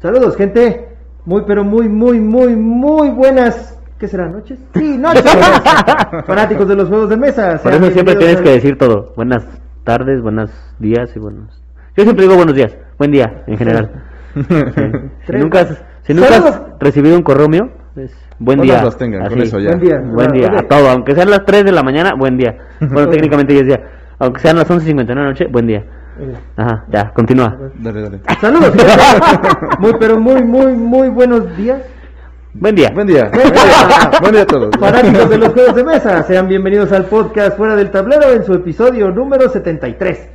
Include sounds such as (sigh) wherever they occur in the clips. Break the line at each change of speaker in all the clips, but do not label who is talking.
Saludos, gente. Muy, pero muy, muy, muy, muy buenas. ¿Qué será? ¿Noches? Sí, noches. (laughs) Fanáticos de los juegos de mesa.
Por eso siempre tienes que decir todo. Buenas tardes, buenos días y buenos. Yo siempre digo buenos días, buen día en general. Sí. Si nunca has, si nunca has recibido un correo mío, es buen día.
las tengan, con
Así.
eso ya.
Buen día.
Buen día, a todo, aunque sean las 3 de la mañana, buen día. Bueno, (laughs) técnicamente ya es día. Aunque sean las 11.59 de la noche, buen día. Ajá, ya, continúa.
Dale, dale. (laughs)
Saludos. Muy, pero muy, muy, muy buenos días.
Buen día.
Buen día. Buen día (laughs) a todos.
Fanáticos de los (laughs) juegos de mesa, sean bienvenidos al podcast Fuera del Tablero en su episodio número 73.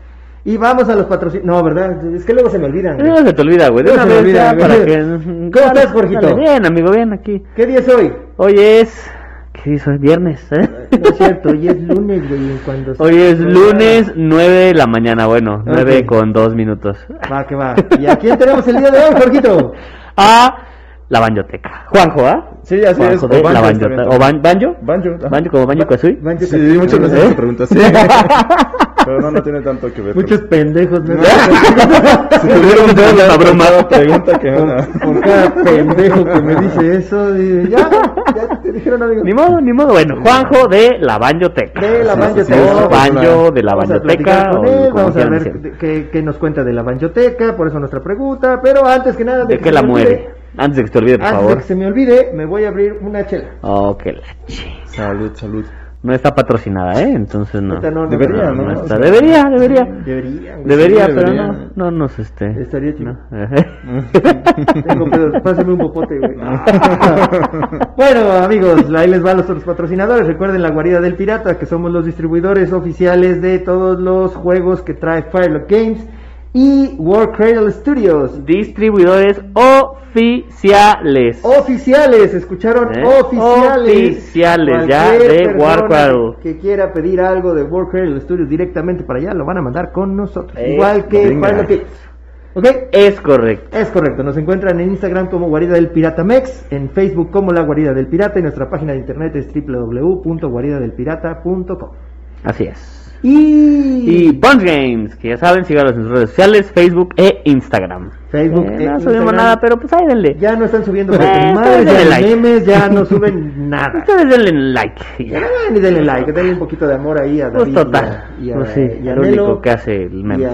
Y vamos a los patrocinios. No, ¿verdad? Es que luego se me olvidan. güey.
No se te olvida, güey. Una
se me olvida,
ya
güey.
para que...
¿Cómo estás, Jorgito?
Dale, Bien, amigo, bien, aquí.
¿Qué día es hoy?
Hoy es... ¿Qué es? Viernes, ¿eh?
No es cierto, hoy es lunes, güey. Cuando (laughs)
Hoy es lunes 9 de la mañana, bueno, 9
Ok.
con 2 minutos.
Va, que va. ¿Y a quién tenemos el día de hoy, Jorgito? (laughs)
A la banjoteca. Juanjo, ¿ah?
Sí, así es.
Juanjo de
O banjo,
la
bien.
¿O ban- banjo?
Banjo. ajá.
¿Banjo como banjo kazooie?
Mancho,
Sí, muchas veces
¿Eh?
se pregunta así. Pero no, no tiene tanto que ver.
Muchos pendejos. ¿no?
Si tuvieron dudas
la broma.
cada pregunta que
Por,
una.
por cada pendejo que me dice eso, y ya, ya te dijeron, amigo.
Ni modo, ni modo. Bueno, Juanjo de la banjoteca.
De la
Sí,
banjoteca.
sí, sí,
O
sí,
banjo de la
Vamos a
banjoteca.
con
o
él,
como
vamos a ver de- qué, qué nos cuenta de la banjoteca, por eso nuestra pregunta, pero antes que nada...
¿De
que
qué la
me
mueve?
olvide-
Antes de que se te olvide, por
Antes de
favor.
que se me olvide, me voy a abrir una chela.
Oh, que la.
Salud, salud.
No está patrocinada, ¿eh? Entonces no.
Ahorita no, no,
Debería,
no,
¿no?
está.
O sea,
Debería, debería.
Debería. güey.
Debería,
sí,
pero
debería.
no, no nos este.
Estaría chido.
no. (laughs) (laughs)
Tengo pedos, pásame un popote, güey. (laughs) bueno, amigos, ahí les van los otros patrocinadores. Recuerden la guarida del pirata, que somos los distribuidores oficiales de todos los juegos que trae Firelock Games y War Cradle Studios.
Distribuidores oficiales.
Oficiales, escucharon
¿Eh?
oficiales.
Oficiales, ya, de War Cradle.
Que quiera pedir algo de War Cradle Studios directamente para allá, lo van a mandar con nosotros.
Eh,
Igual que Games. ¿Ok?
Es correcto.
Es correcto, nos encuentran en Instagram como Guarida del Pirata Mex, en Facebook como La Guarida del Pirata y nuestra página de internet es www.guaridadelpirata.com.
Así es.
Y,
Y Punch Games, que ya saben, síganos en sus redes sociales, Facebook e Instagram.
Facebook
Eh,
e
no subimos nada, pero pues ahí denle.
ya no están subiendo
Eh,
madres, ya
like.
memes, ya no (laughs) suben nada.
Ustedes denle like. ya.
Ni denle like, denle un poquito de amor ahí a
Pues total.
y a, y a-
Pues sí,
y a
el
Nelo
único que hace el meme.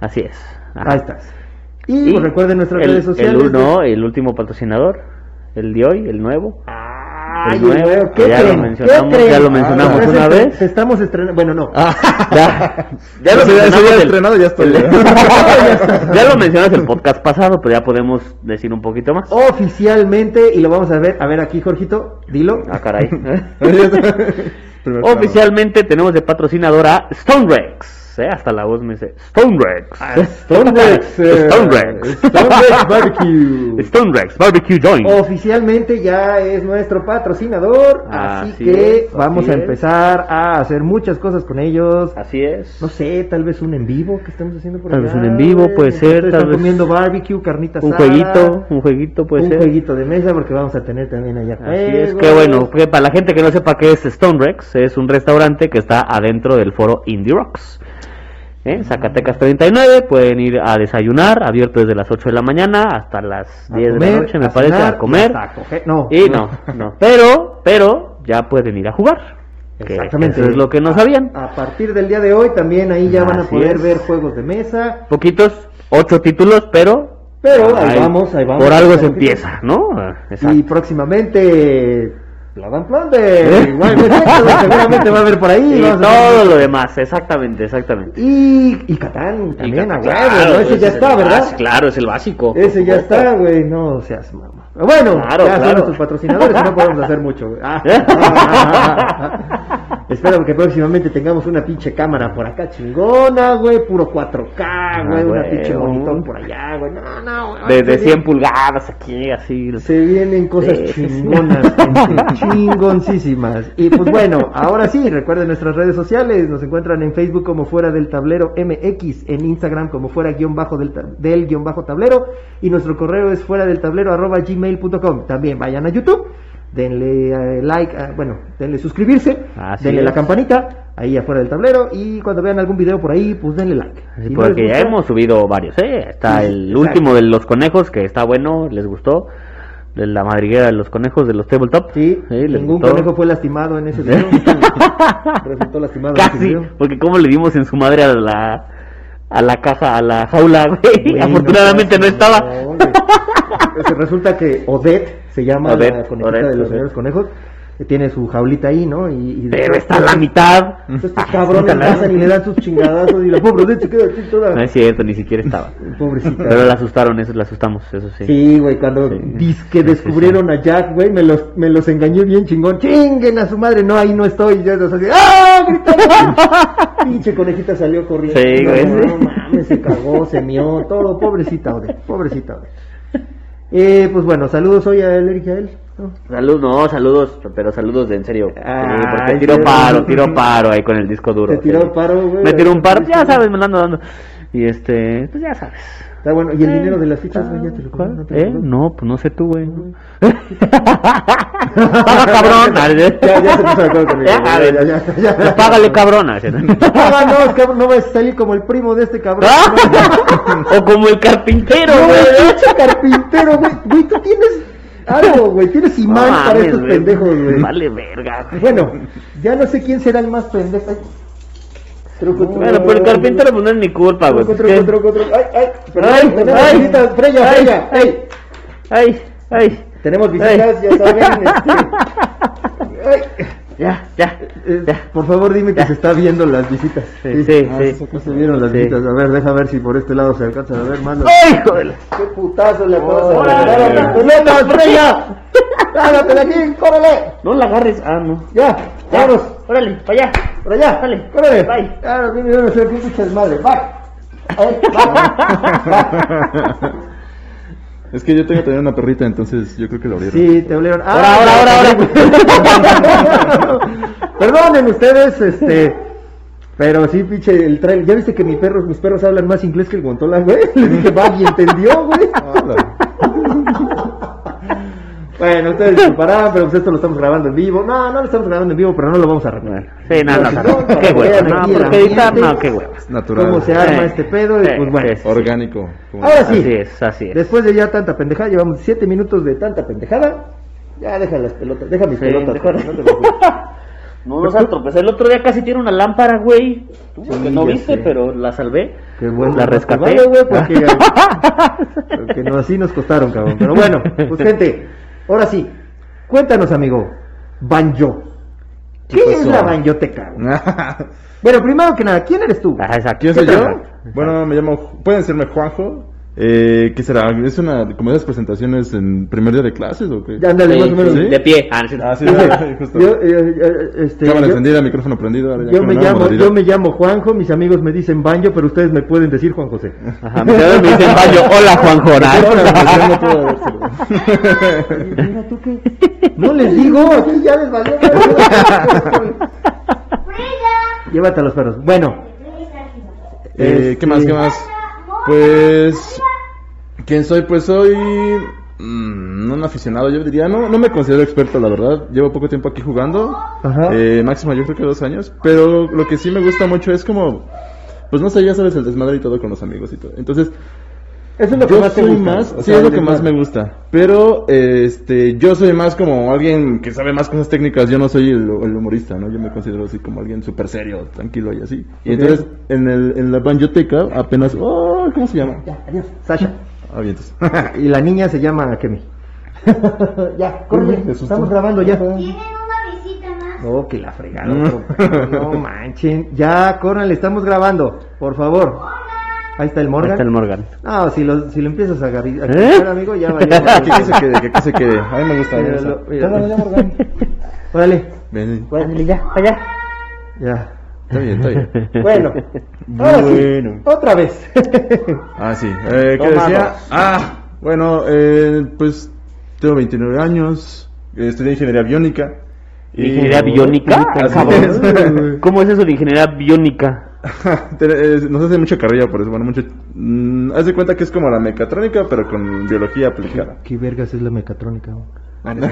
Así es. Ajá.
Ahí estás. Y, pues, recuerden nuestras
el,
redes sociales.
El uno, el último patrocinador, el de hoy, el nuevo.
Ay,
el nuevo,
nuevo,
que ya lo
creen?
mencionamos,
creen?
ya lo mencionamos
Ah,
una vez.
Estamos estrenando, bueno, no. (laughs)
Ya,
Ya lo
mencionamos
había
el-
estrenado, ya estoy. (laughs) (laughs)
ya lo mencionas el podcast pasado, pero ya podemos decir un poquito más.
Oficialmente, y lo vamos a ver, a ver aquí, Jorgito, dilo.
Ah, caray. Oficialmente tenemos de patrocinadora Stone Rex. ¿Eh? Hasta la voz me dice Stone (laughs) Rex.
Stone Rex, eh,
Stone Rex.
Stone Rex Barbecue. (laughs)
Stone Rex Barbecue Joint.
Oficialmente ya es nuestro patrocinador, así,
Así
que
es,
vamos
así
a
es.
empezar a hacer muchas cosas con ellos.
Así es.
No sé, tal vez un en vivo que estemos haciendo por
Tal
allá,
vez un en vivo, puede ser,
Ustedes
tal vez
comiendo barbecue, carnita
un
asada,
jueguito, un jueguito puede
un
ser.
jueguito de mesa porque vamos a tener también allá
Así es, que bueno, que para la gente que no sepa qué es Stone Rex, es un restaurante que está adentro del foro Indie Rocks. ¿Eh? Zacatecas 39, pueden ir a desayunar, abierto desde las 8 de la mañana hasta las
A
10 de la noche, me
a
parece,
cenar
a comer.
coger- No,
Y (laughs) no, no, pero, pero ya pueden ir a jugar.
Exactamente.
Eso es lo que no sabían.
A partir del día de hoy también ahí ya van a poder
es.
ver juegos de mesa.
Poquitos, ocho títulos, pero...
Pero ahí vamos, ahí vamos.
Por algo se empieza, ¿no? Ah, Exacto.
Y próximamente Blood and Plunder.
¿Eh?
Igual Texas, seguramente va a haber por ahí.
Y todo lo demás, exactamente, exactamente.
Y, y Catán también, a huevo. Ese ya
es
está, ¿verdad?
Claro, es el básico.
Ese ya está, güey, no seas mamá. Bueno,
Claro,
ya son nuestros patrocinadores y no podemos hacer mucho, güey. (laughs) Espero que próximamente tengamos una pinche cámara por acá chingona, güey, puro 4K, güey,
Ah,
una
güey,
pinche
un-
monitor por allá, güey. No, no, güey.
De, de
se
100
vienen-
pulgadas aquí, así.
Se vienen cosas chingonas, (laughs) chingoncísimas. Y pues bueno, ahora sí, recuerden nuestras redes sociales, nos encuentran en Facebook como Fuera del Tablero MX, en Instagram como Fuera guion bajo del, del guion bajo tablero y nuestro correo es fuera del tablero arroba gmail.com. También vayan a YouTube, denle eh, like, ah, bueno, denle suscribirse,
Así
denle la campanita ahí afuera del tablero y cuando vean algún video por ahí, pues denle like.
Sí,
Si no
porque ya hemos subido varios, ¿eh? Está
Sí,
el
exacto.
último de los conejos, que está bueno, les gustó. De la madriguera de los conejos de los tabletop.
Sí,
les
ningún
gustó.
conejo fue lastimado en ese (laughs) video. Resultó lastimado. en ese
Casi,
video.
porque como le dimos en su madre a la a la caja, a la jaula, güey.
Güey,
Afortunadamente no,
seas
estaba.
güey. Pues resulta que Odette se llama
Odette,
la conejita
Odette,
de los señores conejos, que tiene su jaulita ahí, ¿no? Y, y
Pero está a la mitad.
Estos cabrones pasan y le dan sus chingadazos y la pobre Odette se queda aquí toda.
No es cierto, ni siquiera estaba.
Pobrecita.
Pero la asustaron, eso la asustamos, eso sí.
Sí, güey, cuando
Sí.
disque
Sí,
descubrieron a Jack, güey, me los, me los engañé bien chingón. Chinguen a su madre, no, ahí no estoy. Y yo los así, ¡ah! Gritando. (laughs) Pinche conejita salió corriendo.
Sí, güey,
No, mames, se cagó, se mió, todo. Pobrecita, Ode, pobrecita, Ode. Eh, pues bueno, saludos hoy a él, Eric y a él. ¿No?
Saludos, no, saludos, pero saludos de en serio.
Ay,
porque tiró
pero-
paro, tiró paro ahí con el disco duro.
Te tiró
sí.
paro, güey.
Me tiró un paro, ya sabes, me lo ando dando. Y este, pues ya sabes.
Está bueno, ¿y el
Eh,
dinero de las fichas, güey, ya te lo. ¿No te
¿Eh? No, pues no sé tú, güey. (laughs) Paga cabrón. (laughs)
Ya, ya se puso de acuerdo conmigo. (laughs)
Ya,
Ya, ya.
Pues págale cabrona.
Páganos, cabrón, no vas a salir como el primo de este cabrón.
o como el carpintero,
No,
güey.
pinche carpintero, güey. Güey, tú tienes algo, güey. Tienes imán
No
para estos pendejos, güey.
Vale verga.
Bueno, ya no sé quién será el más pendejo. Ay. Truco, truco.
Bueno, pero el carpintero pues no es mi culpa, güey.
Truco, truco, truco, truco. Ay, ay. Perdón,
Ay,
tenemos
ay,
visitas. Freya,
ay,
Freya. Ay.
Ay, ay.
Tenemos visitas, ya saben. este. (laughs) Ay.
Ya, ya,
Eh,
ya.
por favor, dime que
Ya.
se está viendo las visitas.
Sí, sí,
Ah,
sí.
se vieron las
Sí.
visitas. A ver, deja ver si por este lado se alcanzan a ver las-
¡Ay, hijo de la-
¡Qué putazo le acabas de a la pelota, Freya! ¡Hágate de aquí, córrele!
No la agarres. Ah, no.
¡Ya! ¡Vámonos!
Órale, para allá.
¡Por allá!
Dale.
¡Córrele!
Bye.
¡Ahora viene. (laughs)
Es que yo tengo también una perrita, entonces yo creo que la abrieron.
Sí, te olieron.
Ahora, ahora, ahora,
ahora! (laughs) Perdonen ustedes, este. Pero sí, pinche, el trailer. ¿Ya viste que mis perros, mis perros hablan más inglés que el guantola, güey? (laughs) Le dije, va, y entendió, güey. Bueno, ustedes disculparán, pero pues esto lo estamos grabando en vivo. No, no lo estamos grabando en vivo, pero no lo vamos a repetir.
Sí, no, no, Qué
vean
No, porque editar, qué hueva.
Natural.
Cómo se arma
Sí.
este pedo, y
Sí,
pues bueno.
sí, sí.
Orgánico.
Ahora sí.
Así es, así es.
Después de ya tanta pendejada, llevamos siete minutos de tanta pendejada. Ya deja las pelotas, deja mis
Sí,
pelotas.
deja-
no te preocupes. (laughs)
No nos ha tropezado. El otro día casi tiene una lámpara, güey. Tú,
Sí,
que no viste,
sé.
pero la salvé.
Qué bueno.
La rescaté.
Vale, güey, porque, (laughs) porque no, así nos costaron, cabrón. Pero bueno, pues gente, ahora sí, cuéntanos, amigo, Banjo. ¿Qué,
¿Qué
es la banjoteca? (laughs) Bueno, primero que nada, ¿quién eres tú?
Ah, exacto.
¿Quién soy
¿Qué
yo? Bueno, me llamo, pueden decirme Juanjo. Eh, ¿Qué será? ¿Es una, como esas presentaciones en primer día de clases o qué?
Ya, ándale,
Sí,
más o menos.
¿Sí?
De pie. Ah, sí.
Ah, sí, justo.
yo, eh, eh, este,
Cámara
yo-
encendida, micrófono prendido. ahora ya
yo me llamo,
modalidad.
yo me llamo Juanjo, mis amigos me dicen Banjo, pero ustedes me pueden decir Juan José.
Ajá, me quedo- me dicen baño. Hola, Juan
Yo no puedo (laughs)
Jonas.
dárselo.
Mira tú qué. No les digo, (laughs) aquí ya les valió. (laughs) Llévate a los perros. Bueno,
Eh, ¿Qué más? ¿Qué más? Pues, ¿quién soy? Pues soy mm, un aficionado, yo diría. No, no me considero experto, la verdad. Llevo poco tiempo aquí jugando.
Ajá.
Eh, máximo, yo creo que dos años. Pero lo que sí me gusta mucho es como, pues no sé, ya sabes, el desmadre y todo con los amigos y todo. Entonces,
eso es lo que
yo
más te gusta.
más, sí,
sea,
es lo que más me gusta. Pero, este, yo soy más como alguien que sabe más cosas técnicas. Yo no soy el, el humorista, ¿no? Yo me considero así como alguien súper serio, tranquilo y así. Y entonces, en, el, en la banjoteca apenas, oh, ¿cómo se llama?
Ya, adiós. Sasha.
Ah, vientos. (laughs)
y la niña se llama Kemi. (laughs) ya,
asustó.
estamos grabando ya.
Tienen una visita más.
Oh, que la fregaron. (laughs) no manchen. Ya, córranle, estamos grabando. Por favor. Ahí está el
Ahí
Morgan.
está el Morgan.
No, si lo, si lo empiezas a agarrar,
¿Eh?
amigo, ya va.
que aquí se quede, que aquí se quede. A mí me gusta.
Míralo, míralo.
Tómalo ya, Morgan.
Órale.
Ven,
Ándale, ya, para allá.
Ya.
Está bien, está bien. (laughs)
Bueno, ahora
Bueno.
sí, otra vez.
Ah, sí. Eh, ¿Qué decía? Ah, bueno, eh, pues tengo 29 años, estudié ingeniería biónica. y-
¿Ingeniería biónica? (laughs)
Es. (laughs)
¿Cómo es eso de ingeniería biónica?
Eh, Nos hace mucha carrilla por eso, bueno, mucho... mm, haz de cuenta que es como la mecatrónica, pero con biología aplicada.
¿Qué vergas es la mecatrónica? Ah, no.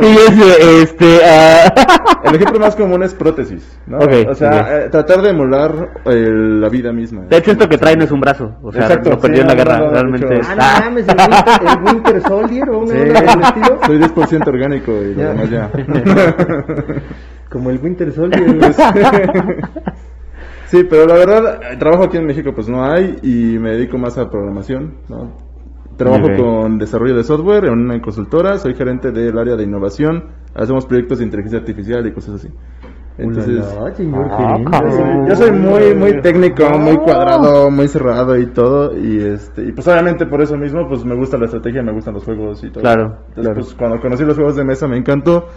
ese, este, ah, (laughs)
El ejemplo más común es prótesis, ¿no? O sea, eh, tratar de emular eh, la vida misma.
de hecho esto que traen es un brazo, o sea,
Exacto,
lo perdió
sí,
en la
no,
guerra,
no,
realmente está-
Ah, no mames, el Winter, el (laughs) Winter Soldier o una
Sí.
onda del estilo.
Soy 10% orgánico y lo
Ya.
demás ya. (laughs)
Como el Winter Soldier.
Sí, pero la verdad, trabajo aquí en México pues no hay y me dedico más a programación, ¿no? Trabajo con desarrollo de software en una consultora, soy gerente del área de innovación, hacemos proyectos de inteligencia artificial y cosas así. Entonces,
Ulala, señor
Ah,
yo soy muy muy técnico, muy cuadrado, muy cerrado y todo y este y pues obviamente por eso mismo pues me gusta la estrategia, me gustan los juegos y todo.
Claro,
Entonces,
claro.
pues cuando conocí los juegos de mesa me encantó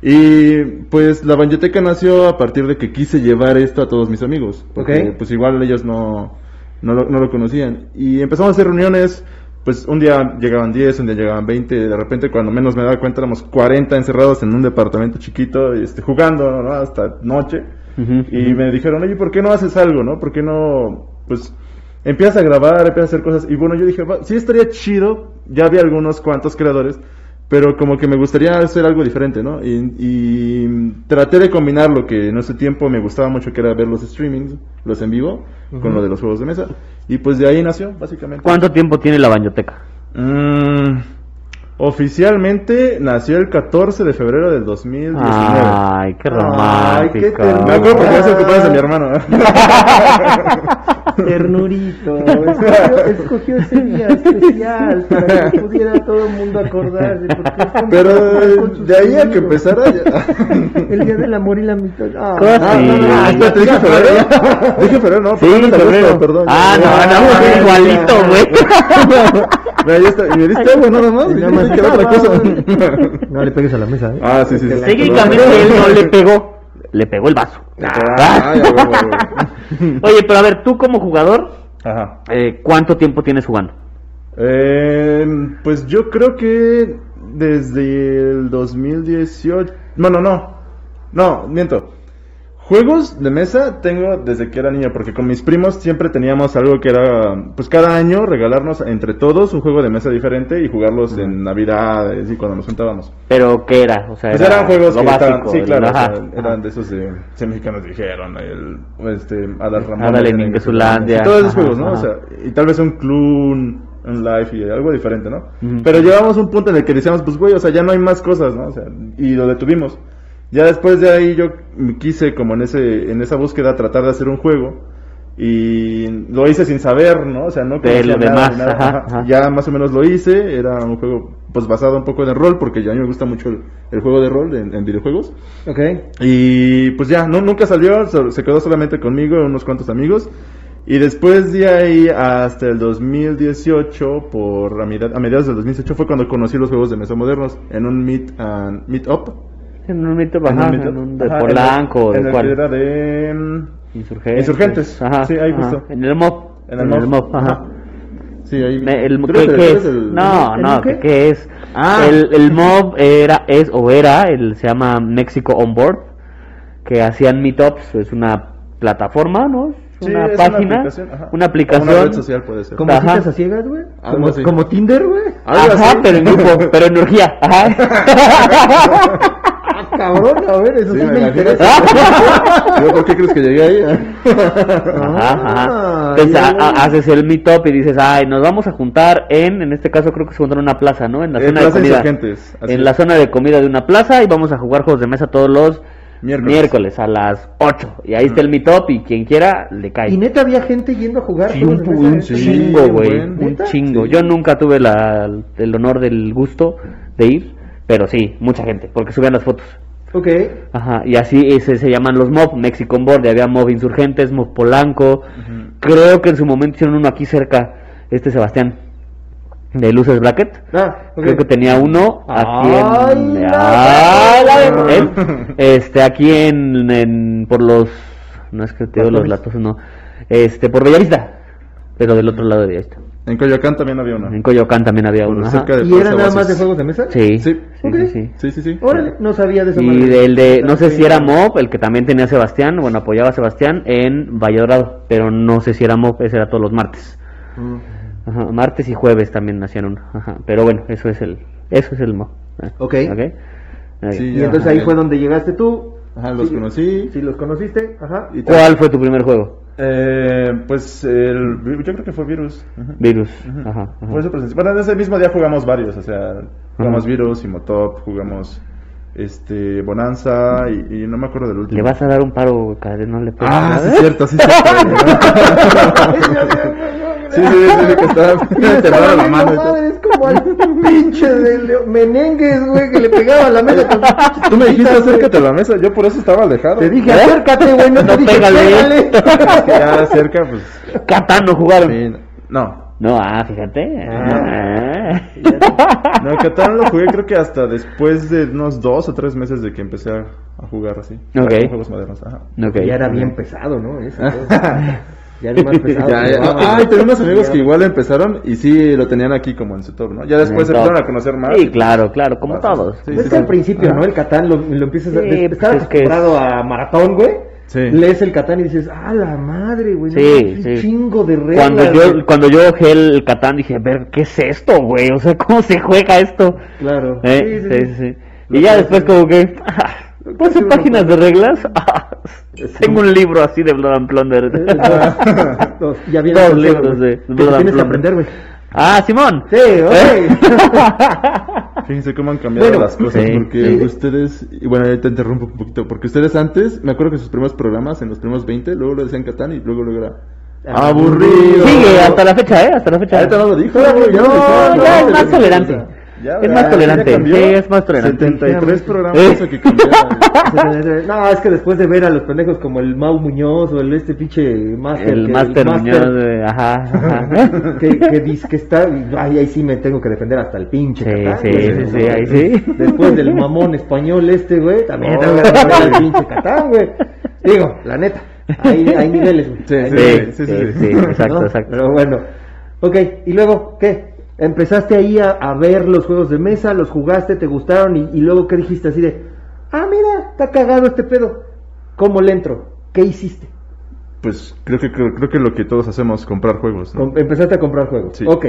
y pues la Banyoteca nació a partir de que quise llevar esto a todos mis amigos, porque
Ok.
pues igual ellos no no lo, no lo conocían y empezamos a hacer reuniones pues un día llegaban 10, un día llegaban 20, de repente cuando menos me daba cuenta éramos 40 encerrados en un departamento chiquito, este, jugando ¿no? hasta noche. Y me dijeron, oye, ¿por qué no haces algo, no? ¿Por qué no, pues, empiezas a grabar, empiezas a hacer cosas? Y bueno, yo dije, "Va, sí estaría chido, ya había algunos cuantos creadores, pero como que me gustaría hacer algo diferente, ¿no? Y, y traté de combinar lo que en ese tiempo me gustaba mucho, que era ver los streamings, los en vivo, con lo de los juegos de mesa. Y pues de ahí nació, básicamente.
¿Cuánto tiempo tiene la bañoteca?
Mm, oficialmente nació el 14 de febrero del 2019.
Ay, qué romántico.
qué ternura.
Me acuerdo porque es el cumpleaños de mi hermano. (laughs)
Ternurito. (laughs) Escogió, escogió ese día especial para que pudiera todo el mundo acordarse. Porque es como
Pero de ahí a que empezara ya. (laughs)
El día del amor y la amistad. Ah,
Ah, no, no, no,
Sí.
espérate, dije febrero. Dije febrero, no,
Sí, febrero.
perdón.
Ah,
Ya,
no, pues
ya,
igualito, güey.
Ya está. Y me diste agua nada más. Que era otra cosa. (laughs)
No le pegues a la mesa, ¿eh?
Ah, sí, sí, sí.
Técnicamente él no le pegó, le pegó el vaso.
Ah, ya, huevo. (laughs)
Oye, pero a ver, tú como jugador,
Ajá.
eh, ¿cuánto tiempo tienes jugando?
Eh, pues yo creo que desde el 2018. Bueno, no. No, miento. Juegos de mesa tengo desde que era niño, porque con mis primos siempre teníamos algo que era, pues cada año regalarnos entre todos un juego de mesa diferente y jugarlos en Navidad y cuando nos juntábamos.
¿Pero qué era? O sea,
Pues
era
eran juegos que estaban, sí, claro, o sea, eran de esos de, si mexicanos dijeron, el, este, Adal Ramón.
Adal
Todos esos juegos, ¿no?
ajá.
O sea, y tal vez un club, un, life y algo diferente, ¿no? Pero llegamos a un punto en el que decíamos, pues güey, o sea, ya no hay más cosas, ¿no? O sea, y lo detuvimos. Ya después de ahí yo quise como en ese, en esa búsqueda tratar de hacer un juego y lo hice sin saber, ¿no? O sea, no
De lo
nada,
demás,
ni nada.
ajá,
Ajá.
ajá.
Ya más o menos lo hice, era un juego pues basado un poco en el rol, porque ya a mí me gusta mucho el, el juego de rol en, en videojuegos.
Ok.
Y pues ya, no, nunca salió, se quedó solamente conmigo, unos cuantos amigos. Y después de ahí hasta el 2018, por a mediados del 2018 fue cuando conocí los juegos de mesa modernos en un meet and meet up.
En un mito,
En
ajá, en un de
Ajá,
Polanco,
en el,
¿de
en el
cuál?
que era de mm,
Insurgentes.
Insurgentes,
Ajá,
sí, ahí justo.
En el MOB.
En el MOB,
ajá.
ajá. Sí, ahí.
El,
¿Tú
¿qué,
el-
es?
el-
No,
¿el
no,
qué?
¿qué, qué es?
Ah.
El, el MOB era, es o era, el, se llama México On Board, que hacían meetups, es una plataforma, ¿no?
Sí,
una página,
aplicación, ajá.
una aplicación.
Una red social puede ser.
¿Como
Ajá.
citas a ciegas, güey? ¿Como, Tinder, güey?
Ajá, pero en grupo, pero en orgía, ajá. (laughs) (laughs)
Ah, cabrón, a ver, eso sí,
Sí,
me, interesa. (laughs)
Yo, ¿Por qué crees que llegué ahí?
Ajá, ajá.
Ah,
Entonces
ya, ya.
haces el meetup y dices, ay, nos vamos a juntar en, en este caso creo que se juntaron en una plaza, ¿no? En la
En
zona de comida. En
es.
la zona de comida de una plaza y vamos a jugar juegos de mesa todos los
Miércoles.
miércoles, a las 8. Y ahí está el meetup y quien quiera le cae.
Y neta había gente yendo a jugar.
Sí, un, chingo, güey. Un chingo.
Sí.
Yo nunca tuve la, el honor del gusto de ir, pero sí, mucha gente, porque subían las fotos.
Ok.
Ajá, y así ese, se llaman los MOB, Mexican Board, y había MOB Insurgentes, MOB Polanco. Creo que en su momento hicieron uno aquí cerca, este Sebastián, de Luces Bracket.
Ah.
Creo que tenía uno aquí
Ay,
en.
la-
¡Ay, la- él! Este, aquí en, en- Por los. No es que te digo los latos, no. Este, por Bellavista. Pero del otro lado de Bellavista.
En Coyoacán también había uno.
En Coyoacán también había
Por cerca de
¿Y era nada más de juegos de mesa?
Sí,
Sí.
sí,
Ok.
sí, sí.
Sí, sí, sí.
Órale, no sabía de esa
Y
madre.
del de, no sé si era
Mo
MOB, el que también tenía Sebastián, bueno, apoyaba a Sebastián en Valle Dorado, pero no sé si era MOB, ese era todos los martes. Ajá, martes y jueves también hacían uno. Ajá, pero bueno, eso es el, eso es el MOB.
Ok.
Ok. Ok.
Sí.
Y entonces ahí fue donde llegaste tú.
Ajá, los
Sí.
conocí.
Sí, los conociste. Ajá.
Y
¿Cuál fue tu primer juego?
Eh, pues el, yo creo que fue Virus. Ajá.
Virus. Ajá. ajá.
Fue su presencia. Bueno, en ese mismo día jugamos varios, o sea, jugamos
Ajá.
Virus, Imotop, jugamos este Bonanza y, y no me acuerdo del último.
Le vas a dar un paro, cadre, no le pegues
Ah, sí, es cierto, sí, es cierto. sí, sí, sí, sí, que me temblaba la mano.
Madre, es como pinche de Menengues, güey, que le pegaba a la mesa con
Tú me dijiste acércate a la mesa, yo por eso estaba alejado.
Te dije, acércate, güey, no (laughs) te dije,
pégale. (laughs)
ya cerca, pues.
Catán no jugaron.
sí, no.
No, ah, fíjate.
Ah.
Ah.
No, Catán lo jugué creo que hasta después de unos dos o tres meses de que empecé a, a jugar así.
Ok.
Juegos modernos, ajá.
Ok.
Ya era bien pesado, ¿no? Eso. (laughs) ya era más (laughs) pesado.
Ya, ya. tenía unos amigos que igual empezaron y sí lo tenían aquí como en su top, ¿no? Ya después se empezaron a conocer más.
Sí, claro, claro, como todos.
Sí,
es
sí,
que al principio, ¿no? El Catán lo, lo empiezas a...
Pues
estar
es que es-
acostumbrado a maratón, güey.
Sí.
Lees el Catán y dices, ah, la madre, güey. no,
Sí,
un
sí.
chingo de reglas.
Cuando yo,
güey.
cuando yo bajé el Catán dije, a ver, ¿qué es esto, güey? O sea, ¿cómo se juega esto?
Claro.
¿Eh?
Sí, sí,
Sí. Y ya después como que, (laughs) ah, ¿12 páginas de reglas? (laughs) Ah, tengo un libro así de Blood and Plunder. (laughs)
Dos, ya viene
Dos libros de Blood and
tienes que aprender, güey.
Ah, Simón.
Sí, ok. (laughs)
Fíjense cómo han cambiado
Bueno,
las cosas,
sí,
porque
sí.
ustedes, y bueno, ya te interrumpo un poquito, porque ustedes antes, me acuerdo que sus primeros programas, en los primeros 20, luego lo decían Catán y luego luego era aburrido.
Sigue hasta la fecha, ¿eh? Hasta la fecha.
Ahorita no lo dijo, ya
no,
lo
No, ya es más tolerante.
Ya,
Es más tolerante. Sí, es más tolerante.
73 programas
Eh.
eso que cambiaron. (laughs)
No, es que después de ver a los pendejos como el Mau Muñoz o el este pinche Master.
El
que-
Master Muñoz, ajá, ajá. (laughs)
que, que dice que está. Ay, ahí sí me tengo que defender hasta el pinche.
Sí,
Catán,
sí, sí, sí, ahí sí.
Después del mamón español este, güey, también
Oh.
tengo que defender al pinche Catán, güey. Digo, la neta, hay, hay niveles, güey.
Sí, sí,
Sí,
sí,
sí,
sí.
sí, exacto,
¿no?
exacto.
Pero bueno, ok, y luego, ¿qué? Empezaste ahí a, a ver los juegos de mesa, los jugaste, te gustaron y, y luego, ¿qué dijiste así de, ah, mira, está cagado este pedo? ¿Cómo le entro? ¿Qué hiciste?
Pues creo que, creo, creo que lo que todos hacemos, comprar juegos.
empezaste a comprar juegos.
Sí.
Ok.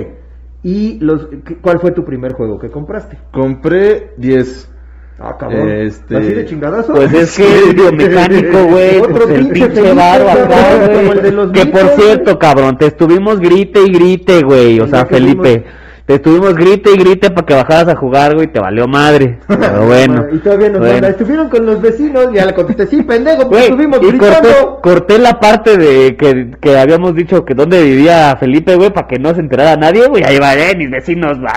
¿Y los, cuál fue tu primer juego que compraste?
Compré 10.
Ah, cabrón.
Este-
¿Así de chingadazo?
Pues es que (laughs) el biomecánico, güey, el
pinche
varo acá, güey. Que por cierto, cabrón, te estuvimos grite y grite, güey, o sea, Felipe. Te estuvimos grite y grite para que bajaras a jugar, güey, te valió madre. (laughs) Pero bueno.
Y todavía nos
bueno.
manda, estuvieron con los vecinos, ya le contesté, sí, pendejo, pues estuvimos
y corté,
gritando.
corté la parte de que, que habíamos dicho que dónde vivía Felipe, güey, para que no se enterara nadie, güey. Ahí va, eh, mis vecinos, va.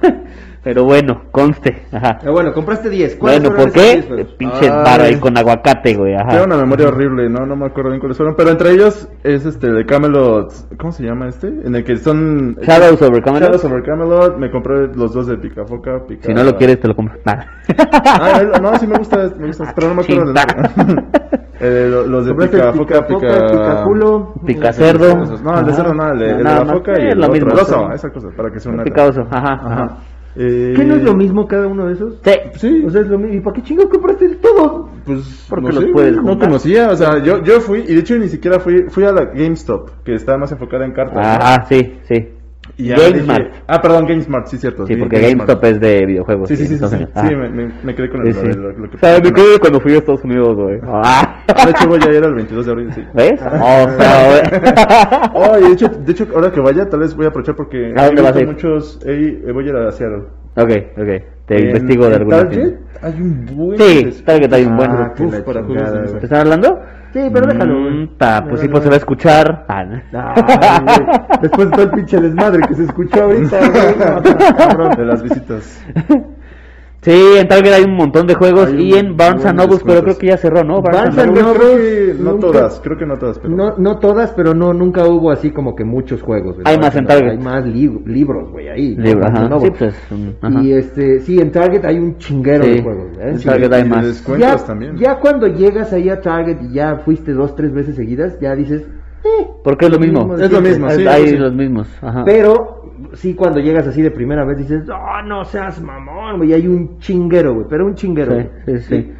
(laughs) Pero bueno, conste. Ajá.
Ah, bueno, compraste 10. ¿Cuáles
Bueno, ¿por qué?
10 juegos?
Pinche varo ahí con aguacate, güey.
Tengo
Ajá.
una memoria horrible, no, no me acuerdo bien cuáles fueron, pero entre ellos es este de Camelot, ¿cómo se llama este? En el que son
Shadows over Camelot.
Shadows over Camelot, me compré los dos de Picafoca, Pica...
Si no lo quieres, te lo compro. Nah.
Ah, no, sí me gusta, me gusta, pero no me acuerdo del nombre. (laughs) Eh, lo- los de Picafoca,
Picafoca,
Pica...
Picaculo.
Pica cerdo.
No, el de cerdo no, el de, de
Nada
la
más.
foca y
Eh,
el
lo
otro,
mismo.
el oso, esa cosa, para que sea una...
Picaoso, ajá,
Ajá. Eh,
¿Qué no es lo mismo cada uno de esos?
Sí.
Sí,
O sea, es lo mismo. ¿Y para qué chingo compraste todo?
Pues
Porque
no
los
sé,
puedes
no conocía, o sea, yo, yo fui, y de hecho ni siquiera fui, fui a la GameStop, que está más enfocada en cartas. ¿no?
Ajá, sí, sí.
Y ya
GameSmart.
dije- ah, perdón, GameSmart, sí, cierto.
Sí, porque. GameStop es de videojuegos.
Sí, sí, sí, sí, sí,
ajá.
sí, me, me, me quedé con el,
Sí, sí.
lo, lo que
O sea, me quedé cuando fui a Estados Unidos, güey. Ah. (laughs)
Ah, De hecho voy a ir el 22 de abril, sí.
¿Ves? (laughs) O sea, güey. (laughs)
Oh, y de hecho, de hecho, ahora que vaya, tal vez voy a aprovechar porque
¿A dónde vas a ir?
muchos, eh, voy a ir a Seattle.
Ok, ok. Te
En-
investigo de alguna
Target
tienda.
hay un buen
Sí, Target hay un buen.
Ah,
Uf, para juegos.
¿Te están hablando?
Sí, pero déjalo, güey.
Mm, ta, pues sí,
No,
pues se va a escuchar. Ah, ¿no?
Ay, (laughs) güey. Después de todo el pinche desmadre que se escuchó ahorita, güey. No, está cabrón.
de las visitas. (laughs)
Sí, en Target hay un montón de juegos
Hay
y en Barnes Nobles, pero creo que ya cerró, ¿no?
Barnes
and
and
Nobles.
Creo que no
nunca-
todas, creo que no todas, pero...
No, no todas, pero no nunca hubo así como que muchos juegos.
Hay más en Target.
Hay más lib- libros, güey, ahí. ¿no?
Libro, ajá. Sí, pues, ajá.
Y este, sí, en Target hay un chinguero
Sí,
de juegos. ¿eh?
en
Sí.
Target hay
y de
más.
descuentos
Ya,
también.
ya cuando llegas ahí a Target y ya fuiste dos, tres veces seguidas, ya dices, eh,
Porque es lo mismo.
Es lo mismo, sí,
hay
sí.
los mismos. Ajá.
Pero sí cuando llegas así de primera vez dices, oh, no seas mamón, güey, hay un chinguero, güey, pero un chinguero.
Sí,
güey.
sí, sí.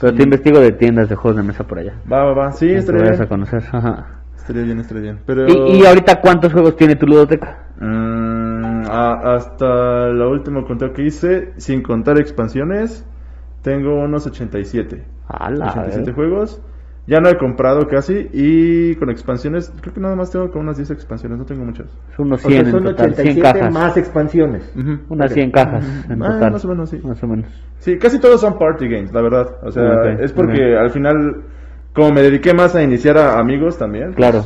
Pero te investigo de tiendas de juegos de mesa por allá.
Va, va, va, sí,
Te
estaría
vayas a
bien.
conocer. Ajá.
Estaría bien, estaría bien. Pero...
¿Y, y ahorita cuántos juegos tiene tu ludoteca?
Mm, hasta la última conteo que hice, sin contar expansiones, tengo unos 87.
Ala,
87
eh.
juegos. Ya no he comprado casi y con expansiones, creo que nada más tengo como unas 10 expansiones, no tengo muchas.
Son unos
O sea,
100 en
son
total, 100
87
cajas.
más expansiones.
Ujú.
Unas 100 cajas en
Ah,
total.
más o menos, sí.
Más o menos.
Sí, casi todos son party games, la verdad. O sea,
Ok,
es porque al final, como me dediqué más a iniciar a amigos también, pues,
Claro.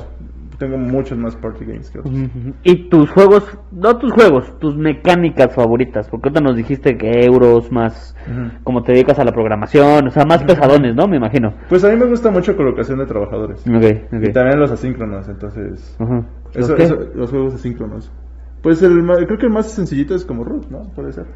Tengo muchos más party games que otros.
Y tus juegos, no tus juegos, tus mecánicas favoritas, porque ahorita nos dijiste que euros más, como te dedicas a la programación, o sea, más pesadones, ¿no? Me imagino.
Pues a mí me gusta mucho colocación de trabajadores.
Ok,
Y
ok.
también los asíncronos, entonces... Eso-
¿Los qué?
eso- los juegos asíncronos. Pues el, creo que el más sencillito es como Root, ¿no? Puede ser.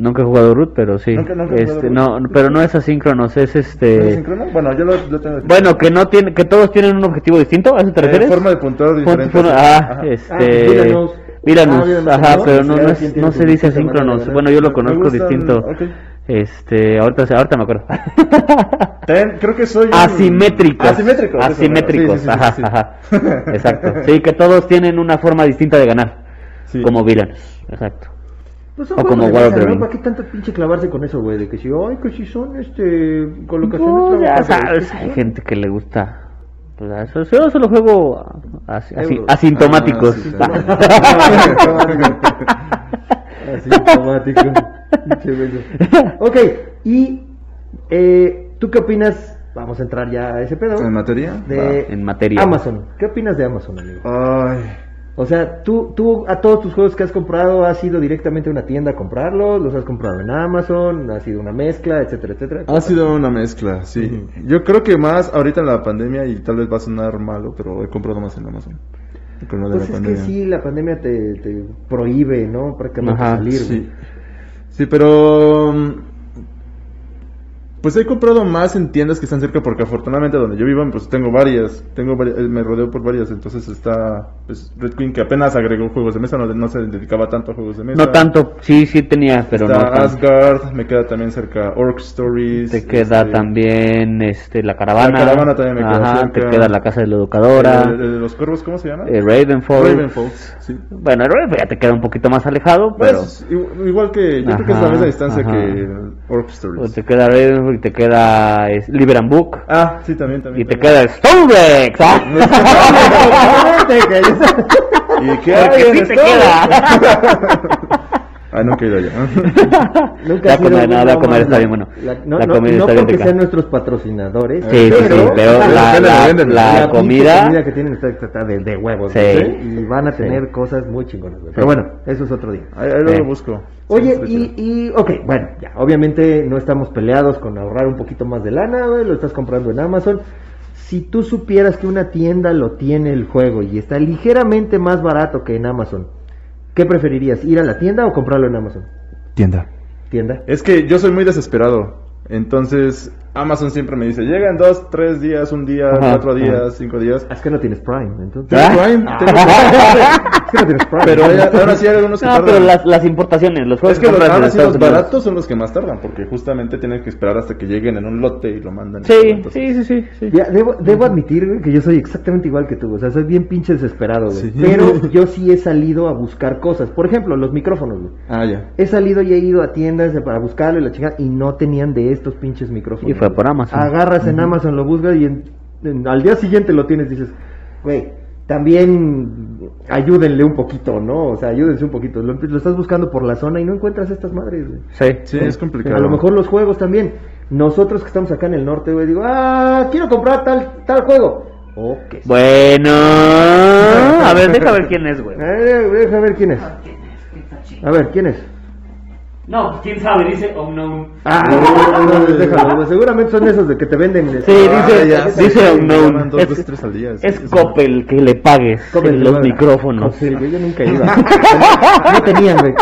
Nunca he jugado root, pero sí.
Nunca- nunca he
este,
jugado
no, pero no es asíncronos, es
¿Es
este.
asíncrono? Bueno, yo lo, lo tengo.
Bueno, que no tiene, que todos tienen un objetivo distinto, ¿a eso te
Eh,
refieres?
forma de puntuar
Fon-
diferente.
ah,
Ajá.
este.
Ah, Villanos.
Villanos,
Ah,
ajá,
¿no?
pero no, no, es- no se dice asíncronos. Bueno, yo lo conozco
gustan-
distinto.
ok.
Este, ahorita, ahorita me acuerdo. (laughs)
También creo que soy un-
Asimétricos.
Asimétricos.
Asimétricos,
sí, sí, sí,
ajá,
sí.
ajá. Exacto. Sí, que todos tienen una forma distinta de ganar.
Sí.
Como villanos, exacto.
Pues son
O como Wuthering.
¿no? ¿Para qué tanto pinche clavarse con eso, güey? De que si, ay, que si son, este, colocaciones
Pues, ya sabes, hay gente que le gusta. Pues, eso, yo solo juego as- así-
Euros.
asintomáticos.
Ah, (laughs)
Asintomático. Ok, y eh, ¿tú qué opinas? Vamos a entrar ya a ese pedo.
¿En materia?
De
En materia.
Amazon. ¿Qué opinas de Amazon, amigo?
Ay.
O sea, ¿tú, tú a todos tus juegos que has comprado has ido directamente a una tienda a comprarlos, los has comprado en Amazon, ha sido una mezcla, etcétera, etcétera.
Ha sido una mezcla, sí. Yo creo que más ahorita en la pandemia, y tal vez va a sonar malo, pero he comprado más en Amazon. Con lo de
Pues
la
es que sí, la pandemia te, te prohíbe, ¿no? Prácticamente
Ajá,
salir. güey.
Sí. Sí, pero. Pues he comprado más en tiendas que están cerca porque afortunadamente donde yo vivo pues tengo varias, tengo vari- eh, me rodeo por varias, entonces está pues, Red Queen que apenas agregó juegos de mesa, no, no se dedicaba tanto a juegos de mesa.
No tanto, sí, sí tenía, pero
está
no tanto.
Asgard, me queda también cerca Orc Stories.
Te queda
este,
también este, la caravana.
La caravana también me queda
Ajá,
cerca.
te queda la casa de la educadora.
El, el de los cuervos, ¿cómo se llama?
eh, Ravenfall.
Ravenfold, sí.
Bueno, Ravenfall ya te queda un poquito más alejado, pero.
Pues, igu- igual que, yo creo que es la
Ajá,
misma distancia
ajá.
que Orc Stories.
pues te queda Ravenfall y te queda es, Liber and Book.
Ah, sí, también, también.
y te
también.
queda Stonex. ¡ah!
¿Y hay en
sí te queda.
Ah, nunca he ido allá.
Nunca
La comer, no, la
más
está bien bueno.
La- no,
La
no-
comida
no
está bien
porque
rica.
sean nuestros patrocinadores.
Sí, sí, sí, pero la, la- la comida.
comida que tienen está, de, de huevos.
Sí.
Y van a tener cosas muy chingonas. Pero bueno, eso es otro día.
Ahí,
Sí.
busco.
Oye, y, y, ok, bueno, ya, obviamente no estamos peleados con ahorrar un poquito más de lana, güey, lo estás comprando en Amazon. Si tú supieras que una tienda lo tiene el juego y está ligeramente más barato que en Amazon, ¿qué preferirías? ¿Ir a la tienda o comprarlo en Amazon?
Tienda.
Tienda.
Es que yo soy muy desesperado. Entonces, Amazon siempre me dice, llegan dos, tres días, un día,
Ajá,
cuatro días,
ajá.
cinco días.
Es que no tienes Prime, entonces.
Tengo
¿Ah?
Prime, tengo (laughs)
Es que no tienes Prime.
Pero hay- ahora sí hay algunos que
No,
tardan.
pero las, las importaciones, los juegos
Es que los, ahora sí baratos son los que más tardan, porque justamente tienen que esperar hasta que lleguen en un lote y lo mandan.
Sí, sí, sí, sí. sí.
Ya, debo, debo admitir güey, que yo soy exactamente igual que tú, o sea, soy bien pinche desesperado, güey.
Sí.
Pero (laughs) yo sí he salido a buscar cosas. Por ejemplo, los micrófonos, güey.
Ah, ya.
He salido y he ido a tiendas para buscarlo y la chingada y no tenían de estos pinches micrófonos.
Y fue por Amazon.
Agarras en Amazon, lo buscas y en- en- al día siguiente lo tienes y dices, güey, también ayúdenle un poquito, ¿no? O sea, ayúdense un poquito. Lo, lo estás buscando por la zona y no encuentras estas madres, güey.
Sí.
Sí, es complicado.
A lo mejor los juegos también. Nosotros que estamos acá en el norte, güey, digo, ah, quiero comprar tal, tal juego. Ok.
Bueno, (laughs) a ver, deja ver quién es, güey.
Eh, deja ver quién es. A ver, ¿quién es?
No, quién sabe, dice Unknown.
Ah, no, (laughs) no, déjalo, güey, seguramente son esos de que te venden.
Sí, dice,
ya,
dice Unknown.
dos
Es,
tres al día, sí,
es
sí.
Coppel que le pagues
Coppel,
los
güey.
micrófonos.
Sí, güey, yo nunca iba. (laughs) No tenían, güey.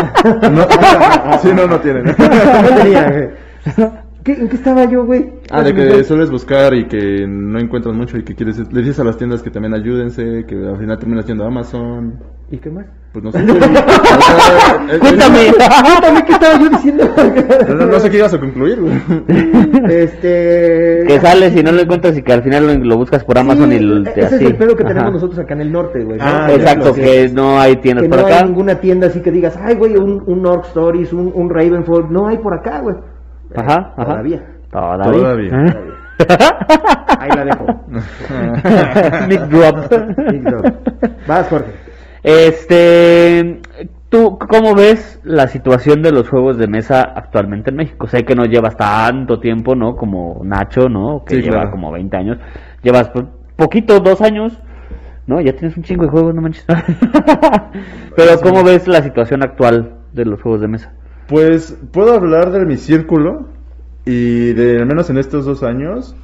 No, (laughs) sí, no, no tienen.
No tenían, güey. ¿Qué- ¿En qué estaba yo, güey?
Ah, de que sueles buscar y que no encuentras mucho y que quieres, le dices a las tiendas que también ayúdense, que al final terminas yendo a Amazon.
¿Y qué más?
Pues no (laughs) sé. O sea, (laughs) eh,
Cuéntame. (laughs)
Cuéntame qué estaba yo diciendo.
No, no- no sé qué ibas a concluir, güey.
este.
Que sales y no lo encuentras y que al final lo, lo buscas por Amazon
Sí,
y lo, te
ese
así.
es el pedo que tenemos
Ajá.
nosotros acá en el norte, güey. ¿no?
Ah,
Exacto,
Que-
que no hay tiendas
que
por
no
acá.
hay ninguna tienda así que digas, ay, güey, un, un Orc Stories, un, un Ravenfold, no hay por acá, güey.
Ajá, ajá.
Todavía.
Todavía.
Todavía.
Ahí la dejo. (laughs)
Mic drop. (laughs)
Big dog. Vas, Jorge.
Este, ¿tú cómo ves la situación de los juegos de mesa actualmente en México? Sé que no llevas tanto tiempo, ¿no? Como Nacho, ¿no? Que
Sí,
lleva
claro.
como 20 años. Llevas po- poquito, dos años, ¿no? Ya tienes un chingo de juegos, no manches. (laughs) Pero ¿cómo ves la situación actual de los juegos de mesa?
Pues puedo hablar de mi círculo y de al menos en estos dos años,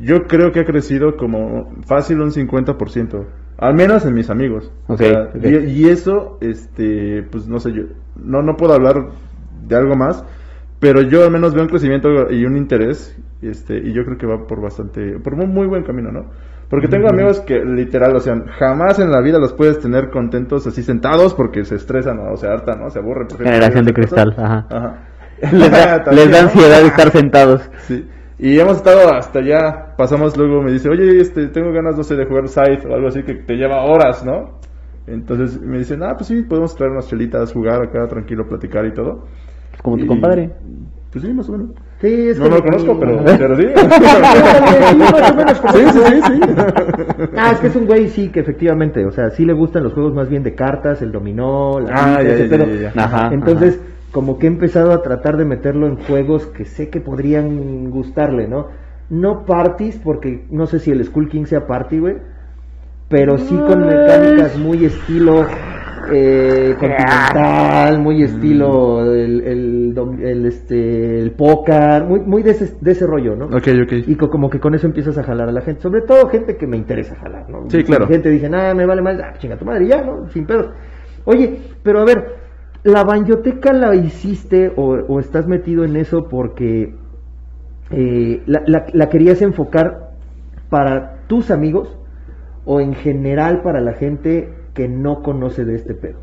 yo creo que ha crecido como fácil un 50%, al menos en mis amigos. O
Ok,
sea. Y, y eso, este, pues no sé, yo no, no puedo hablar de algo más, pero yo al menos veo un crecimiento y un interés, este, y yo creo que va por bastante, por un muy buen camino, ¿no? Porque tengo amigos que literal, o sea, jamás en la vida los puedes tener contentos así sentados porque se estresan, o sea, hartan, ¿no? Se aburren.
Generación de cristal, ajá.
Ajá.
Les da, (laughs)
También,
les da
¿no?
ansiedad estar sentados. (laughs)
Sí. Y hemos estado hasta allá. Pasamos luego, me dice, oye, este, tengo ganas, no sé, de jugar Scythe o algo así que te lleva horas, ¿no? Entonces me dicen, ah, pues sí, podemos traer unas chelitas, jugar acá, tranquilo, platicar y todo.
Como tu compadre.
Pues sí, más o menos.
Sí, es
No
como-
lo conozco, pero, pero (laughs) sí.
Sí. Ah, es que es un güey, sí, que efectivamente, o sea, sí le gustan los juegos más bien de cartas, el dominó, la
Ah, ya,
ese
ya,
pedo.
ya, ya.
Ajá,
Entonces, como que he empezado a tratar de meterlo en juegos que sé que podrían gustarle, ¿no? No parties, porque no sé si el Skull King sea party, güey, pero sí con mecánicas muy estilo eh, continental, muy estilo el, el, el, este, el póker, muy, muy de, ese, de ese rollo, ¿no?
Ok, ok.
Y co- como que con eso empiezas a jalar a la gente, sobre todo gente que me interesa jalar, ¿no?
Sí, claro.
Gente dice, ah, me vale más, ah, chinga tu madre, ya, ¿no? Sin pedos. Oye, pero a ver, ¿la banyoteca la hiciste o, o estás metido en eso porque eh, la, la- la querías enfocar para tus amigos o en general para la gente que no conoce de este pedo?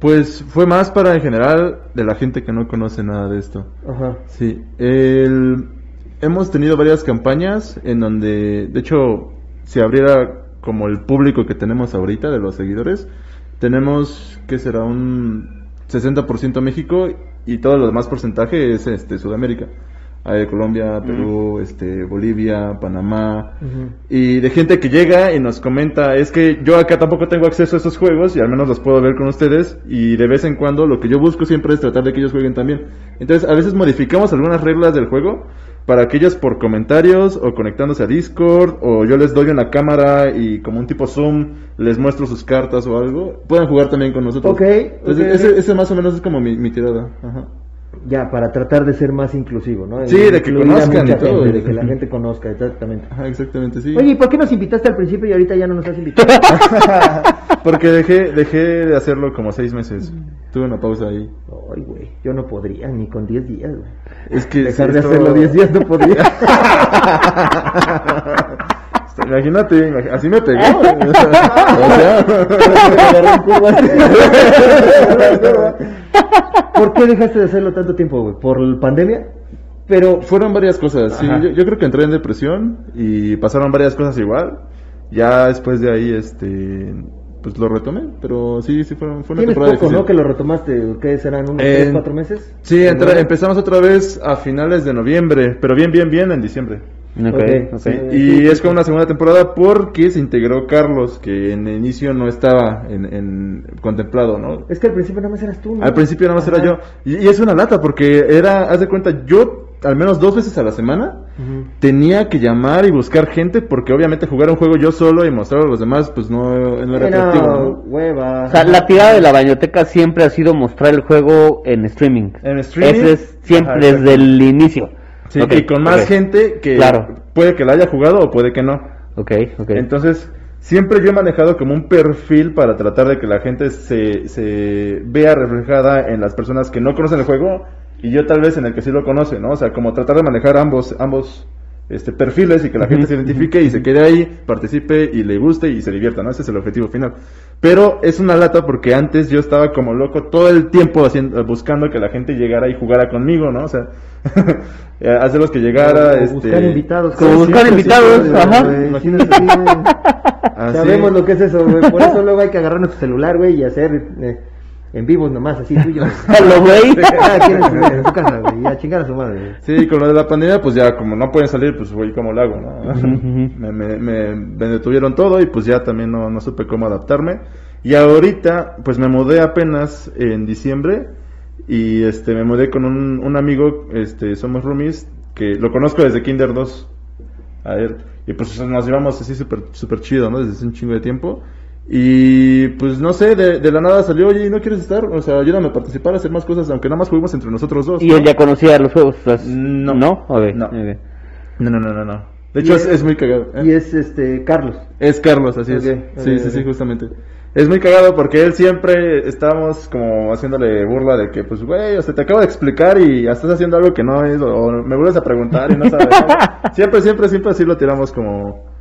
Pues fue más para en general de la gente que no conoce nada de esto.
Ajá.
Sí, el- hemos tenido varias campañas en donde, de hecho, si abriera como el público que tenemos ahorita de los seguidores, tenemos, que será? Un 60% México y todo lo demás porcentaje es este Sudamérica. Hay Colombia, Perú, este, Bolivia, Panamá, y de gente que llega y nos comenta, es que yo acá tampoco tengo acceso a estos juegos y al menos los puedo ver con ustedes y de vez en cuando lo que yo busco siempre es tratar de que ellos jueguen también. Entonces a veces modificamos algunas reglas del juego para que ellos por comentarios o conectándose a Discord o yo les doy una cámara y como un tipo Zoom les muestro sus cartas o algo, puedan jugar también con nosotros.
Ok,
Entonces ese más o menos es como mi, mi tirada. Ajá.
Ya, para tratar de ser más inclusivo, ¿no?
Sí, de que conozcan y todo.
gente, de que la (laughs) gente conozca, exactamente.
Ajá, exactamente, sí.
Oye, ¿y por qué nos invitaste al principio y ahorita ya no nos has invitado? (laughs)
Porque dejé, dejé de hacerlo como seis meses. Tuve una pausa ahí.
Ay, güey, yo no podría, ni con 10 días, güey.
Es que
Dejar de
esto-
hacerlo 10 días no podría. (laughs)
Imagínate, imag- así me pegó. (laughs) o sea,
¿Por qué dejaste de hacerlo tanto tiempo, güey? ¿Por la pandemia? Pero,
fueron varias cosas. Sí, yo, yo creo que entré en depresión y pasaron varias cosas igual. Ya después de ahí, este, pues lo retomé. Pero sí, sí, fueron, fue una
tienes
temporada
poco,
difícil.
¿no? Que lo retomaste, ¿qué serán? ¿Unos
En-
3, 4 meses?
Sí, empezamos otra vez a finales de noviembre, pero bien, bien, bien en diciembre.
Ok,
Ok,
ok.
Sí,
Eh,
y es como una segunda temporada porque se integró Carlos, que en el inicio no estaba en, en contemplado, ¿no?
Es que al principio nada más eras tú, ¿no?
Al principio nada más era
Ajá.
yo. Y, y es una lata porque era, haz de cuenta, yo al menos dos veces a la semana tenía que llamar y buscar gente porque obviamente jugar un juego yo solo y mostrarlo a los demás pues no, no era
no,
atractivo, ¿no?
hueva.
O sea, la tirada de la bañoteca siempre ha sido mostrar el juego en streaming.
En streaming.
Ese es siempre
Ajá,
desde el inicio.
Sí, y con más gente que
Claro.
puede que la haya jugado o puede que no.
Ok, ok.
Entonces, siempre yo he manejado como un perfil para tratar de que la gente se, se vea reflejada en las personas que no conocen el juego y yo tal vez en el que sí lo conoce, ¿no? O sea, como tratar de manejar ambos, ambos este, perfiles y que la gente se identifique y se quede ahí, participe y le guste y se divierta, ¿no? Ese es el objetivo final. Pero es una lata porque antes yo estaba como loco todo el tiempo haciendo, buscando que la gente llegara y jugara conmigo, ¿no? O sea, (laughs) hacerlos que llegara,
Como
este...
buscar invitados.
Como
Sí,
buscar
sí,
invitados,
sí,
ajá.
Imagínate. (laughs)
Sabemos lo que es eso, güey. Por eso luego hay que agarrar nuestro celular, güey, y hacer eh, en vivos nomás, así tuyos. (laughs)
Lo güey. (laughs)
Quien en su, casa, güey, a chingar a su madre.
Sí, con lo de la pandemia, pues ya como no pueden salir, pues güey, ¿cómo lo hago? no? me, me, me- me detuvieron todo y pues ya también no, no supe cómo adaptarme. Y ahorita, pues me mudé apenas en diciembre y este me mudé con un, un amigo, este somos roomies, que lo conozco desde Kinder 2. A ver, y pues nos llevamos así súper super chido, ¿no? Desde hace un chingo de tiempo. Y pues no sé, de, de la nada salió, oye, ¿no quieres estar? O sea, ayúdame a participar, a hacer más cosas, aunque nada más juguemos entre nosotros dos.
Y
¿no?
él ya conocía los juegos. o sea,
No.
¿No? Ok,
No.
ok.
No, no, no, no, no. De hecho, es, muy cagado. ¿eh?
Y es este Carlos.
Es Carlos, así es. Sí, sí, sí, justamente. Es muy cagado porque él siempre estábamos como haciéndole burla de que, pues, güey, o sea, te acabo de explicar y ya estás haciendo algo que no es, o me vuelves a preguntar y no sabes. ¿no? (laughs) siempre, siempre, siempre así lo tiramos como,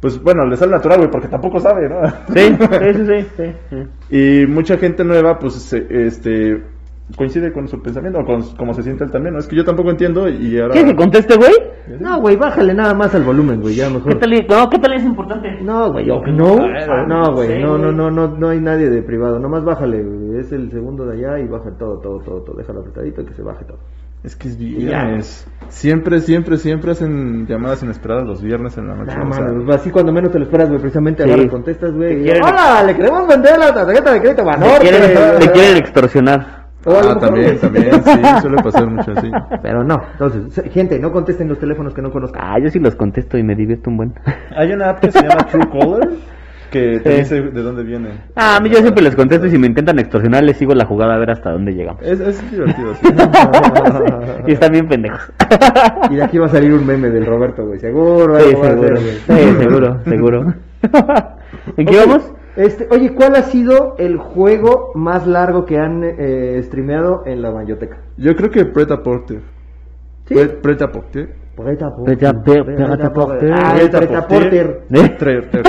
pues, bueno, le sale natural, güey, porque tampoco sabe, ¿no? (laughs)
Sí, sí, sí, sí.
Y mucha gente nueva, pues, se- este, coincide con su pensamiento, o con cómo se siente él también, ¿no? Es que yo tampoco entiendo y ahora...
¿Quieres que conteste, güey?
No, güey, bájale nada más al volumen, güey, ya
¿Qué
mejor.
tal? No, ¿qué tal es importante?
No, güey,
No,
no, no, güey, no, no, no, no, no hay nadie de privado, nomás bájale, güey, es el segundo de allá y baja todo, todo, todo, todo, déjalo apretadito y que se baje todo.
Es que es viernes. Siempre, siempre, siempre hacen llamadas inesperadas los viernes en la noche. O sea,
mano, así cuando menos te lo esperas, güey, precisamente
Sí.
agarras, contestas, güey, y, hola, le queremos vender la tarjeta de crédito
Te
Banorte.
quieren, te (laughs) quieren extorsionar.
Ah, también, también, sí, (laughs) suele pasar mucho así.
Pero no, entonces, gente, no contesten los teléfonos que no conozcan.
Ah, yo sí los contesto y me divierto un buen.
Hay una app que se llama (laughs) Truecaller que te dice de dónde viene.
Ah, a mí yo siempre les contesto y si me intentan extorsionar les sigo la jugada a ver hasta dónde llegamos.
Es, es divertido, sí. (laughs)
Y están bien pendejos.
Y de aquí va a salir un meme del Roberto, güey, seguro,
Sí, seguro.
hacer, güey.
Sí, seguro, seguro. (laughs) ¿En qué vamos?
Este, oye, ¿cuál ha sido el juego más largo que han eh, streameado en la Mayoteca?
Yo creo que Preta Porter.
¿Sí?
Pre- Preta Porter.
Preta
Preta- pre- Preta Porter.
Ah, el Preta Porter.
¿Eh?
Tre- ter- ter-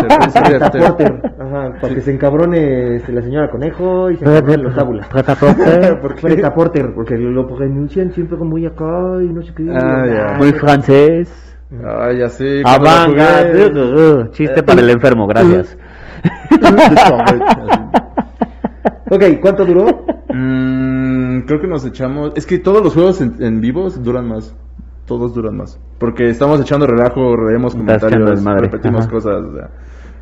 Preta
ter-
Porter. Ajá, para que se encabrone este, la señora Conejo y se encabronen los tábulas.
Preta Porter. (laughs)
¿Por qué?
Preta Porter, porque lo pronuncian siempre como muy acá y no sé qué.
Ah, ya.
Muy francés.
Ah, ya sé. cuando la
Avanga.
jugué-
Chiste para el enfermo, gracias. (laughs) (laughs)
Ok, ¿cuánto duró?
Mm, creo que nos echamos. Es que todos los juegos en, en vivos duran más. Todos duran más. Porque estamos echando relajo, leemos comentarios, repetimos
Ajá.
cosas. o sea,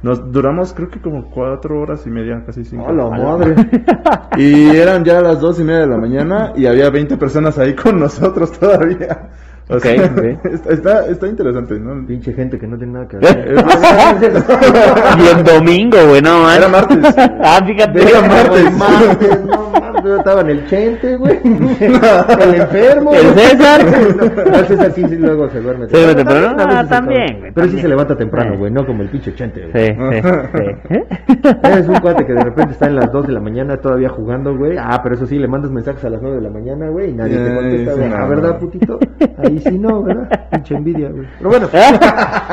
nos duramos, creo que como cuatro horas y media, casi cinco.
¡Oh, la madre! (laughs)
Y eran ya las dos y media de la mañana y había 20 personas ahí con nosotros todavía. O
Ok,
sea,
ok. (laughs)
Está, está, está interesante, ¿no?
Pinche gente que no tiene nada que (laughs) hacer.
y en domingo, güey, no man.
Era martes.
Ah, fíjate.
Era martes.
Martes, no mames, yo estaba en el Chente, güey. (laughs) El enfermo.
El César. (laughs)
No, el César sí, sí, luego se duerme.
Se duerme temprano.
A
Ah, también, güey,
Pero sí se levanta temprano,
Sí.
güey, no como el pinche Chente,
Sí,
güey.
sí, sí.
Eres (laughs) un cuate que de repente está en las 2 de la mañana todavía jugando, güey. Ah, pero eso sí, le mandas mensajes a las 9 de la mañana, güey, y nadie te
Ay,
contesta,
sí,
güey.
no,
Ah, ¿verdad, putito? Ahí sí no, ¿verdad? Pinche envidia, güey. Pero bueno.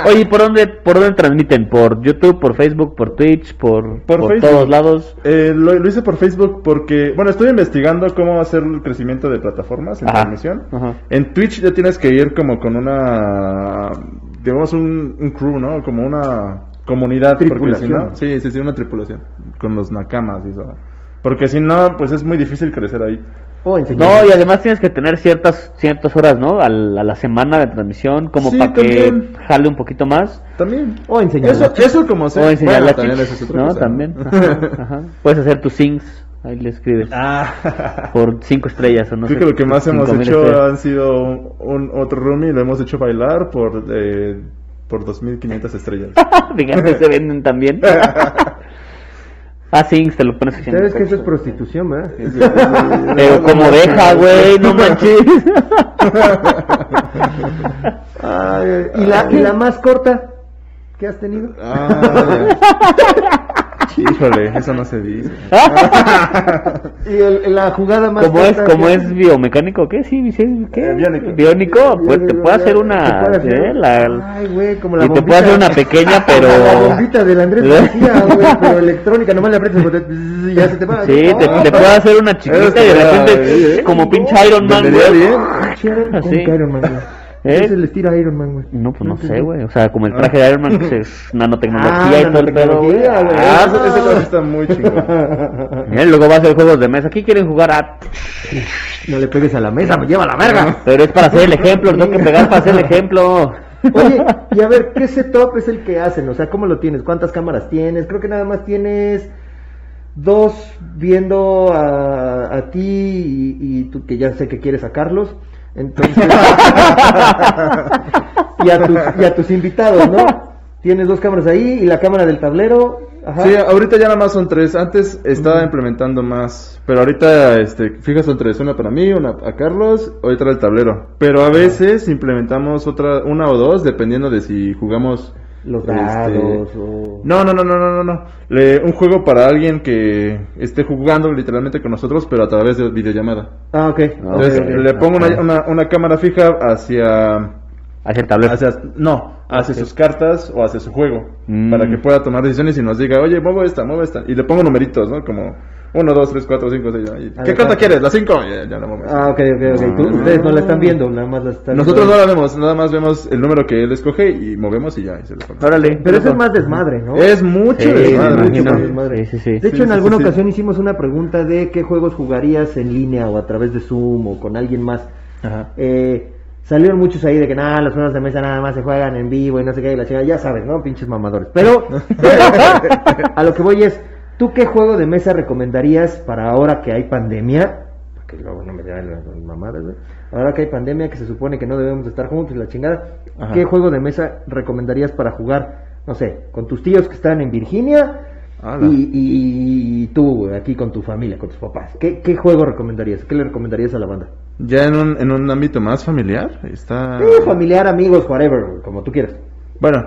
Oye, ¿y ¿por dónde, ¿por dónde transmiten? ¿Por YouTube, por Facebook, por Twitch, por,
Por
por todos lados?
Eh, lo, lo hice por Facebook porque, bueno, estoy investigando cómo hacer el crecimiento de plataformas en
Ajá,
transmisión.
ajá.
En Twitch ya tienes que ir como con una, digamos, un, un crew, ¿no? Como una comunidad. porque
Tripulación.
si no- sí, sí, sí, una tripulación. Con los nakamas y eso. Porque si no, pues es muy difícil crecer ahí.
O enseñar.
No, y además tienes que tener ciertas ciertas horas, ¿no? A la, a la semana de transmisión, como
Sí,
para que jale un poquito más.
También.
O enseñar.
Eso, eso como sea.
O enseñar
Bueno,
las
también es
¿no?
cosa,
También. Ajá, (laughs) ajá. Puedes hacer tus sings, ahí le escribes.
Ah.
Por cinco estrellas o no
Creo
sé.
que lo que más hemos hecho
estrellas.
han sido un, un- otro roomie, lo hemos hecho bailar por eh, por 2.500 estrellas. (laughs)
Fíjate, se venden también. (laughs) Ah, sings, te lo pones haciendo.
Sabes que eso es prostitución, ¿verdad?
Pero como deja, güey, no manches.
Ay, (laughs) ¿y, la, ¿Y la más corta que has tenido?
Ah, Híjole, eso no se dice. (laughs)
Y el- la jugada más
Como es, como es biomecánico, ¿qué? Sí, sí, ¿qué?
Eh, biónico.
Biónico, pues te puede hacer
Te
una,
puede hacer-
¿eh? La-
Ay, güey, como la
y te
bombita.
puede hacer una pequeña, (laughs) pero...
La bombita del Andrés (laughs) García, güey, pero electrónica, nomás le aprietas y ya se te va.
Sí, te, te puede hacer una chiquita y de repente,
eh.
como pinche Iron Man, güey.
bien.
Pinche Iron- ¿cómo
Así.
Iron Man, güey?
¿Eh?
Ese es el estilo Iron Man, güey.
No, pues no sé, güey. O sea, como el traje de Iron Man, que es (laughs) nanotecnología
Ah,
y todo el pedo, güey.
nanotecnología, güey.
Ah,
Ese, ese cosa está muy chingón. (laughs)
eh, luego va a hacer juegos de mesa. Aquí quieren jugar a...
No le pegues a la mesa, me lleva a la verga. (laughs)
Pero es para hacer el ejemplo, tengo que pegar para hacer el ejemplo.
Oye, y a ver, ¿qué setup es el que hacen? O sea, ¿cómo lo tienes? ¿Cuántas cámaras tienes? Creo que nada más tienes dos viendo a, a ti y, y tú que ya sé que quieres sacarlos. Entonces, (laughs) y, a tus, y a tus invitados, ¿no? Tienes dos cámaras ahí y la cámara del tablero. Ajá.
Sí, ahorita ya nada más son tres. Antes estaba implementando más. Pero ahorita, este, fijas son tres. Una para mí, una a Carlos, otra el tablero. Pero a veces implementamos otra, una o dos, dependiendo de si jugamos.
Los
este,
dados o...
No, no, no, no, no, no, no. Le- un juego para alguien que esté jugando literalmente con nosotros, pero a través de videollamada.
Ah, ok.
Entonces
Ok, ok.
le pongo una, una, una cámara fija hacia
Hacia el tablero.
hacia, no, hacia sus cartas o hacia su juego,
Mm.
para que pueda tomar decisiones y nos diga, oye, muevo esta, muevo esta, y le pongo numeritos, ¿no? Como 1, 2, 3, 4, 5, 6, ¿qué carta quieres? ¿La 5? Ya, ya la.
Ah, ok, ok, ok. Tú- ustedes no la están viendo, nada más la están
Nosotros no la vemos, nada más vemos el número que él escoge y movemos y ya, y se.
Órale.
Pero eso es más desmadre, ¿no?
Es mucho
Sí,
desmadre.
mucho
imagino.
más desmadre.
Sí, sí.
De hecho,
Sí,
en
sí,
alguna
sí, sí.
ocasión hicimos una pregunta de qué juegos jugarías en línea o a través de Zoom o con alguien más.
Ajá.
Eh, salieron muchos ahí de que nada, los juegos de mesa nada más se juegan en vivo y no sé qué, y la chica, ya sabes, ¿no? Pinches mamadores. (laughs) Pero a lo que voy es, ¿tú qué juego de mesa recomendarías para ahora que hay pandemia? Porque luego no me llevan las mamadas, güey. Ahora que hay pandemia, que se supone que no debemos de estar juntos y la chingada,
Ajá.
¿qué juego de mesa recomendarías para jugar, no sé, con tus tíos que están en Virginia? Y, y- y tú, güey, aquí con tu familia, con tus papás. ¿Qué, ¿Qué juego recomendarías? ¿Qué le recomendarías a la banda?
Ya en un, en un ámbito más familiar, está...
Eh, familiar, amigos, whatever, güey, como tú quieras.
Bueno,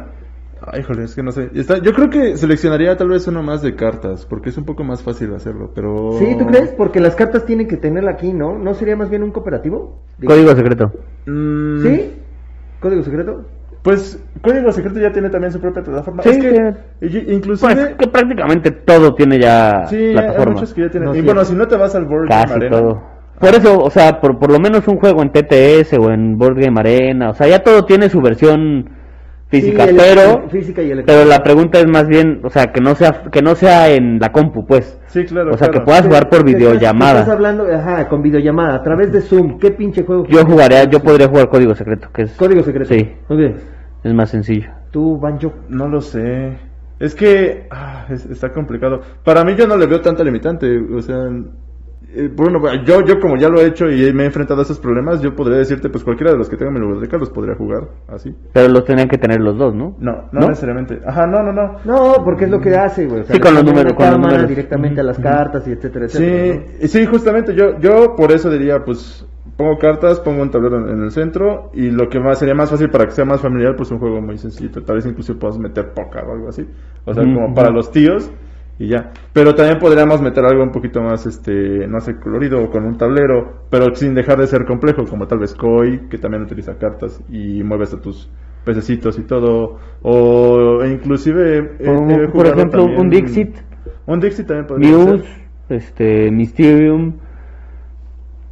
ay, híjole, es que no sé. Está, yo creo que seleccionaría tal vez uno más de cartas, porque es un poco más fácil hacerlo, pero...
¿Sí, tú crees? Porque las cartas tienen que tenerla aquí, ¿no? ¿No sería más bien un cooperativo? Digo,
Código secreto.
Mm,
¿Sí? ¿Código secreto?
Pues Código Secreto ya tiene también su propia plataforma.
Sí,
es que,
tiene.
y- inclusive...
Pues que prácticamente todo tiene ya
sí, hay- hay
plataforma.
muchos que ya tienen.
No,
y
sí.
bueno, si no te vas al Board Game
Casi
Arena,
todo. Por eso, o sea, por, por lo menos un juego en TTS o en Board Game Arena, o sea, ya todo tiene su versión física,
Sí, el-
pero
Física y
pero la pregunta es más bien, o sea, que no sea que no sea en la compu, pues.
Sí, claro.
o sea, que puedas jugar por videollamada.
Estás hablando, ajá, con videollamada, a través de Zoom. ¿Qué pinche juego?
Yo jugaría, yo podría jugar código secreto, que es
Código secreto.
Sí.
Ok.
es más sencillo.
Tú, Banjo.
No lo sé. Es que ah, es- está complicado. Para mí yo no le veo tanta limitante. O sea, bueno, yo, yo como ya lo he hecho y me he enfrentado a esos problemas, yo podría decirte, pues cualquiera de los que tenga mi biblioteca los podría jugar así.
Pero los tenían que tener los dos, ¿no?
No, no,
¿No?
necesariamente. Ajá, no, no, no.
No, porque es lo que hace, güey. O sea,
Sí, con los números, con los números.
directamente a las cartas y etcétera, etcétera.
Sí,
¿no?
sí, justamente yo, yo por eso diría, pues pongo cartas, pongo un tablero en, el centro y lo que más sería más fácil para que sea más familiar, pues un juego muy sencillito. Tal vez incluso puedas meter póker o algo así. O sea, como para los tíos y ya. Pero también podríamos meter algo un poquito más, este, no sé, colorido o con un tablero, pero sin dejar de ser complejo, como tal vez Koi, que también utiliza cartas y mueves a tus pececitos y todo. O inclusive... eh,
Por- ejemplo,
también-
un Dixit.
Un Dixit también podría
Muse,
ser.
este, Mysterium.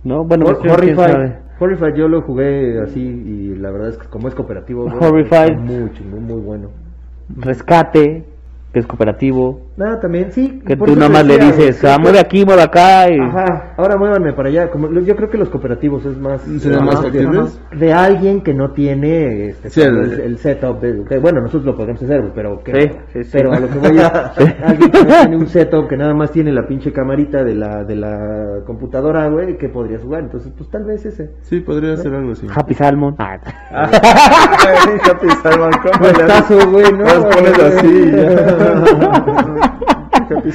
No, bueno,
Hor-
Mysterium, quién
Horrified.
sabe.
Horrified yo lo jugué así y la verdad es que como es cooperativo, está muy chingón, muy bueno.
Rescate, que es cooperativo.
Nada, también, sí.
Que tú nada más le dices, ah, mueve aquí, mueve acá. Y...
Ajá, ahora muévanme para allá. Como, yo creo que los cooperativos es más.
¿Serían
Ajá,
más
ajá, De alguien que no tiene este,
Sí, el-
el, el setup. De, que, bueno, nosotros lo podemos hacer, güey, pero. Que,
Sí, sí, sí.
Pero a lo que voy es. (laughs) alguien que no tiene un setup, que nada más tiene la pinche camarita de la, de la computadora, güey, que podría jugar. Entonces, pues tal vez ese.
Sí, podría ser algo así.
Happy Salmon. Ah, (laughs) (laughs)
Happy Salmon, ¿cómo
güey, ¿no?
Los pones así. ya. Happy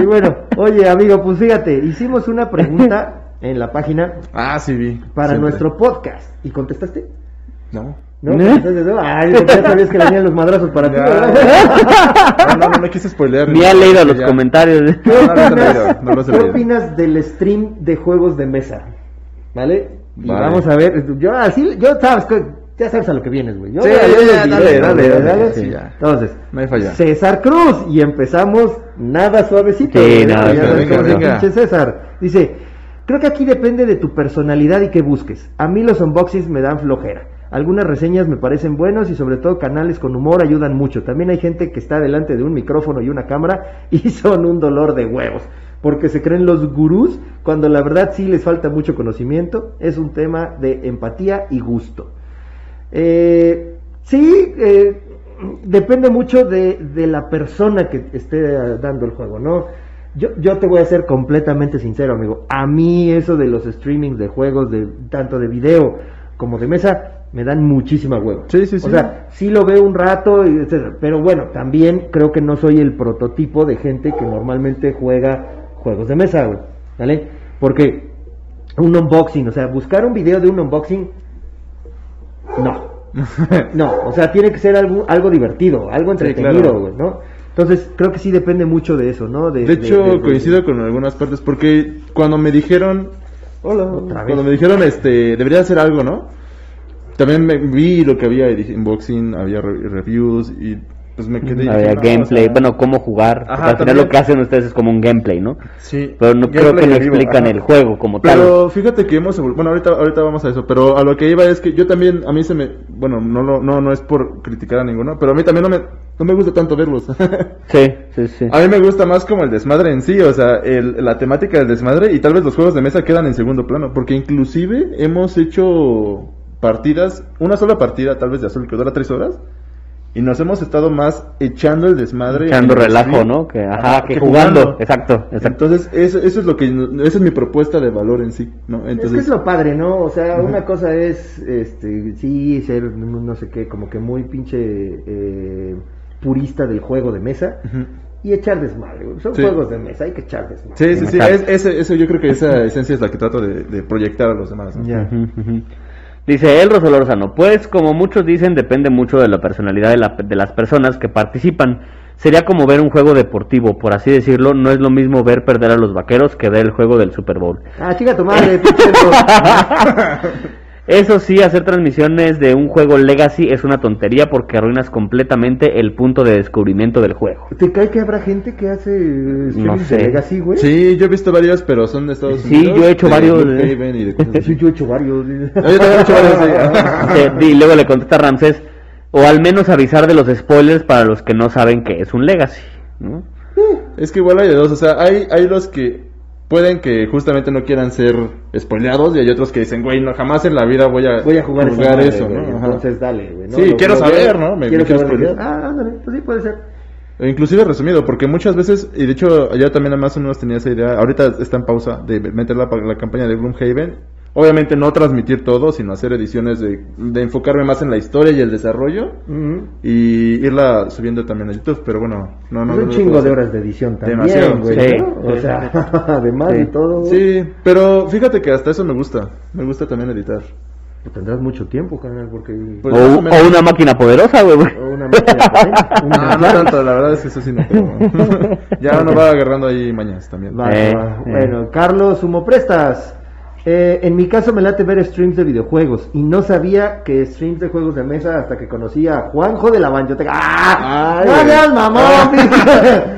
y bueno, oye, amigo, pues fíjate, hicimos una pregunta en la página
Ah, sí vi.
para
Siempre.
nuestro podcast. ¿Y contestaste?
No.
¿No?
¿Eh?
Entonces, no, ay, ya sabías que venían los madrazos para ti.
No, no, no me quise spoilear.
Ni ha leído los
Ya.
comentarios.
¿Qué
No, no, no,
opinas,
no, no
qué opinas del stream de juegos de mesa? ¿Vale? Y
Vale.
vamos a ver, yo así, yo sabes, que- ya sabes a lo que vienes, güey. Yo
Sí, ya, ya, dale, dale, dale, sí, ya.
Entonces,
No hay falla.
César Cruz, y empezamos nada suavecito.
Sí, nada,
venga, venga.
pinche César. Dice, creo que aquí depende de tu personalidad y qué busques. A mí los unboxings me dan flojera. Algunas reseñas me parecen buenos y sobre todo canales con humor ayudan mucho. También hay gente que está delante de un micrófono y una cámara (laughs) y son un dolor de huevos. Porque se creen los gurús cuando la verdad sí les falta mucho conocimiento. Es un tema de empatía y gusto. Eh, sí, eh, depende mucho de, de la persona que esté dando el juego, ¿no? Yo, yo te voy a ser completamente sincero, amigo. A mí eso de los streamings de juegos, de tanto de video como de mesa, me dan muchísima huevo.
Sí, sí, sí.
O sea, sí lo veo un rato, etcétera, pero bueno, también creo que no soy el prototipo de gente que normalmente juega juegos de mesa, güey, ¿vale? Porque un unboxing, o sea, buscar un video de un unboxing, no. (laughs) No, o sea, tiene que ser algo, algo divertido, algo
Sí,
entretenido,
claro.
¿no? Entonces, creo que sí depende mucho de eso, ¿no?
De hecho, coincido con algunas partes porque cuando me dijeron, hola,
Otra vez.
cuando me dijeron, este, debería hacer algo, ¿no? También me vi lo que había y dije, unboxing, había re- reviews y pues me quedé. y
Había
no,
gameplay,
o sea,
bueno, cómo jugar.
Ajá,
al final
también.
lo que hacen ustedes es como un gameplay, ¿no?
Sí.
Pero no creo que no explican
ajá.
el juego como tal.
Pero fíjate que hemos bueno ahorita ahorita vamos a eso, pero a lo que iba es que yo también a mí se me bueno, no lo- no no es por criticar a ninguno, pero a mí también no me no me gusta tanto verlos. (laughs)
Sí, sí, sí.
a mí me gusta más como el desmadre en sí, o sea, el- la temática del desmadre y tal vez los juegos de mesa quedan en segundo plano, porque inclusive hemos hecho partidas, una sola partida tal vez de azul que dura tres horas. Y nos hemos estado más echando el desmadre.
Echando
el
relajo,
stream.
¿no? Que, ajá, que, jugando. Exacto, exacto.
Entonces, eso, eso es lo que, esa es mi propuesta de valor en sí, ¿no?
Es que es lo padre, ¿no? O sea, una cosa es, este, sí, ser, no sé qué, como que muy pinche eh, purista del juego de mesa y echar desmadre. Son
Sí.
juegos de mesa, hay que echar desmadre.
Sí, sí, sí, es, ese- eso yo creo que esa esencia es la que trato de, de proyectar a los demás. ¿no?
Ya.
Dice el Lozano, pues como muchos dicen, depende mucho de la personalidad de, la- de las personas que participan. Sería como ver un juego deportivo, por así decirlo, no es lo mismo ver perder a los vaqueros que ver el juego del Super Bowl.
Ah, chica tu madre. (laughs)
Eso sí, hacer transmisiones de un juego Legacy es una tontería porque arruinas completamente el punto de descubrimiento del juego.
¿Te cae que habrá gente que hace eh,
No sé.
de Legacy, güey?
Sí, yo he visto varios, pero son de Estados
Sí,
Unidos.
yo he hecho
de
varios,
y de
Sí,
así.
yo he hecho varios.
Ah, yo también he hecho varios, sí. (laughs)
Dice- y luego le contesta Ramsés, o al menos avisar de los spoilers para los que no saben que es un Legacy. ¿no?
Es que igual hay de dos, o sea, hay, hay los que pueden que justamente no quieran ser spoileados y hay otros que dicen, güey, no, jamás en la vida voy a,
Voy a jugar,
jugar
madre,
eso,
güey,
¿no? Ajá.
Entonces, dale, güey. ¿no?
Sí,
Lo-
quiero
lo
saber,
veo,
¿no? Me-
quiero
me
saber. Ah, ándale, pues sí puede ser.
O Inclusive resumido, porque muchas veces, y de hecho ya también más o menos tenía esa idea, ahorita está en pausa de meter la, la campaña de Gloomhaven, obviamente no transmitir todo, sino hacer ediciones de, de enfocarme más en la historia y el desarrollo,
Ujú.
y irla subiendo también a YouTube, pero bueno, no, no.
Es
no
un chingo de horas de edición también,
Demasiado,
güey.
sí.
¿no? O
Sí. (laughs)
sea, además
Sí.
de todo.
Sí, pero fíjate que hasta eso me gusta, me gusta también editar.
pues tendrás mucho tiempo, carnal, porque.
Pues
o,
o menos.
o una máquina poderosa, güey.
o una máquina potente, (laughs) un
Ah, no
Tesla.
tanto, la verdad es que eso sí no puedo. (laughs) ya uno va agarrando ahí mañas también.
Va,
Eh,
va.
eh.
Bueno, Carlos Humo Prestas. Eh, en mi caso me late ver streams de videojuegos y no sabía que streams de juegos de mesa hasta que conocí a Juanjo de la Banjoteca. ¡Ah! ¡No hagas, mamón!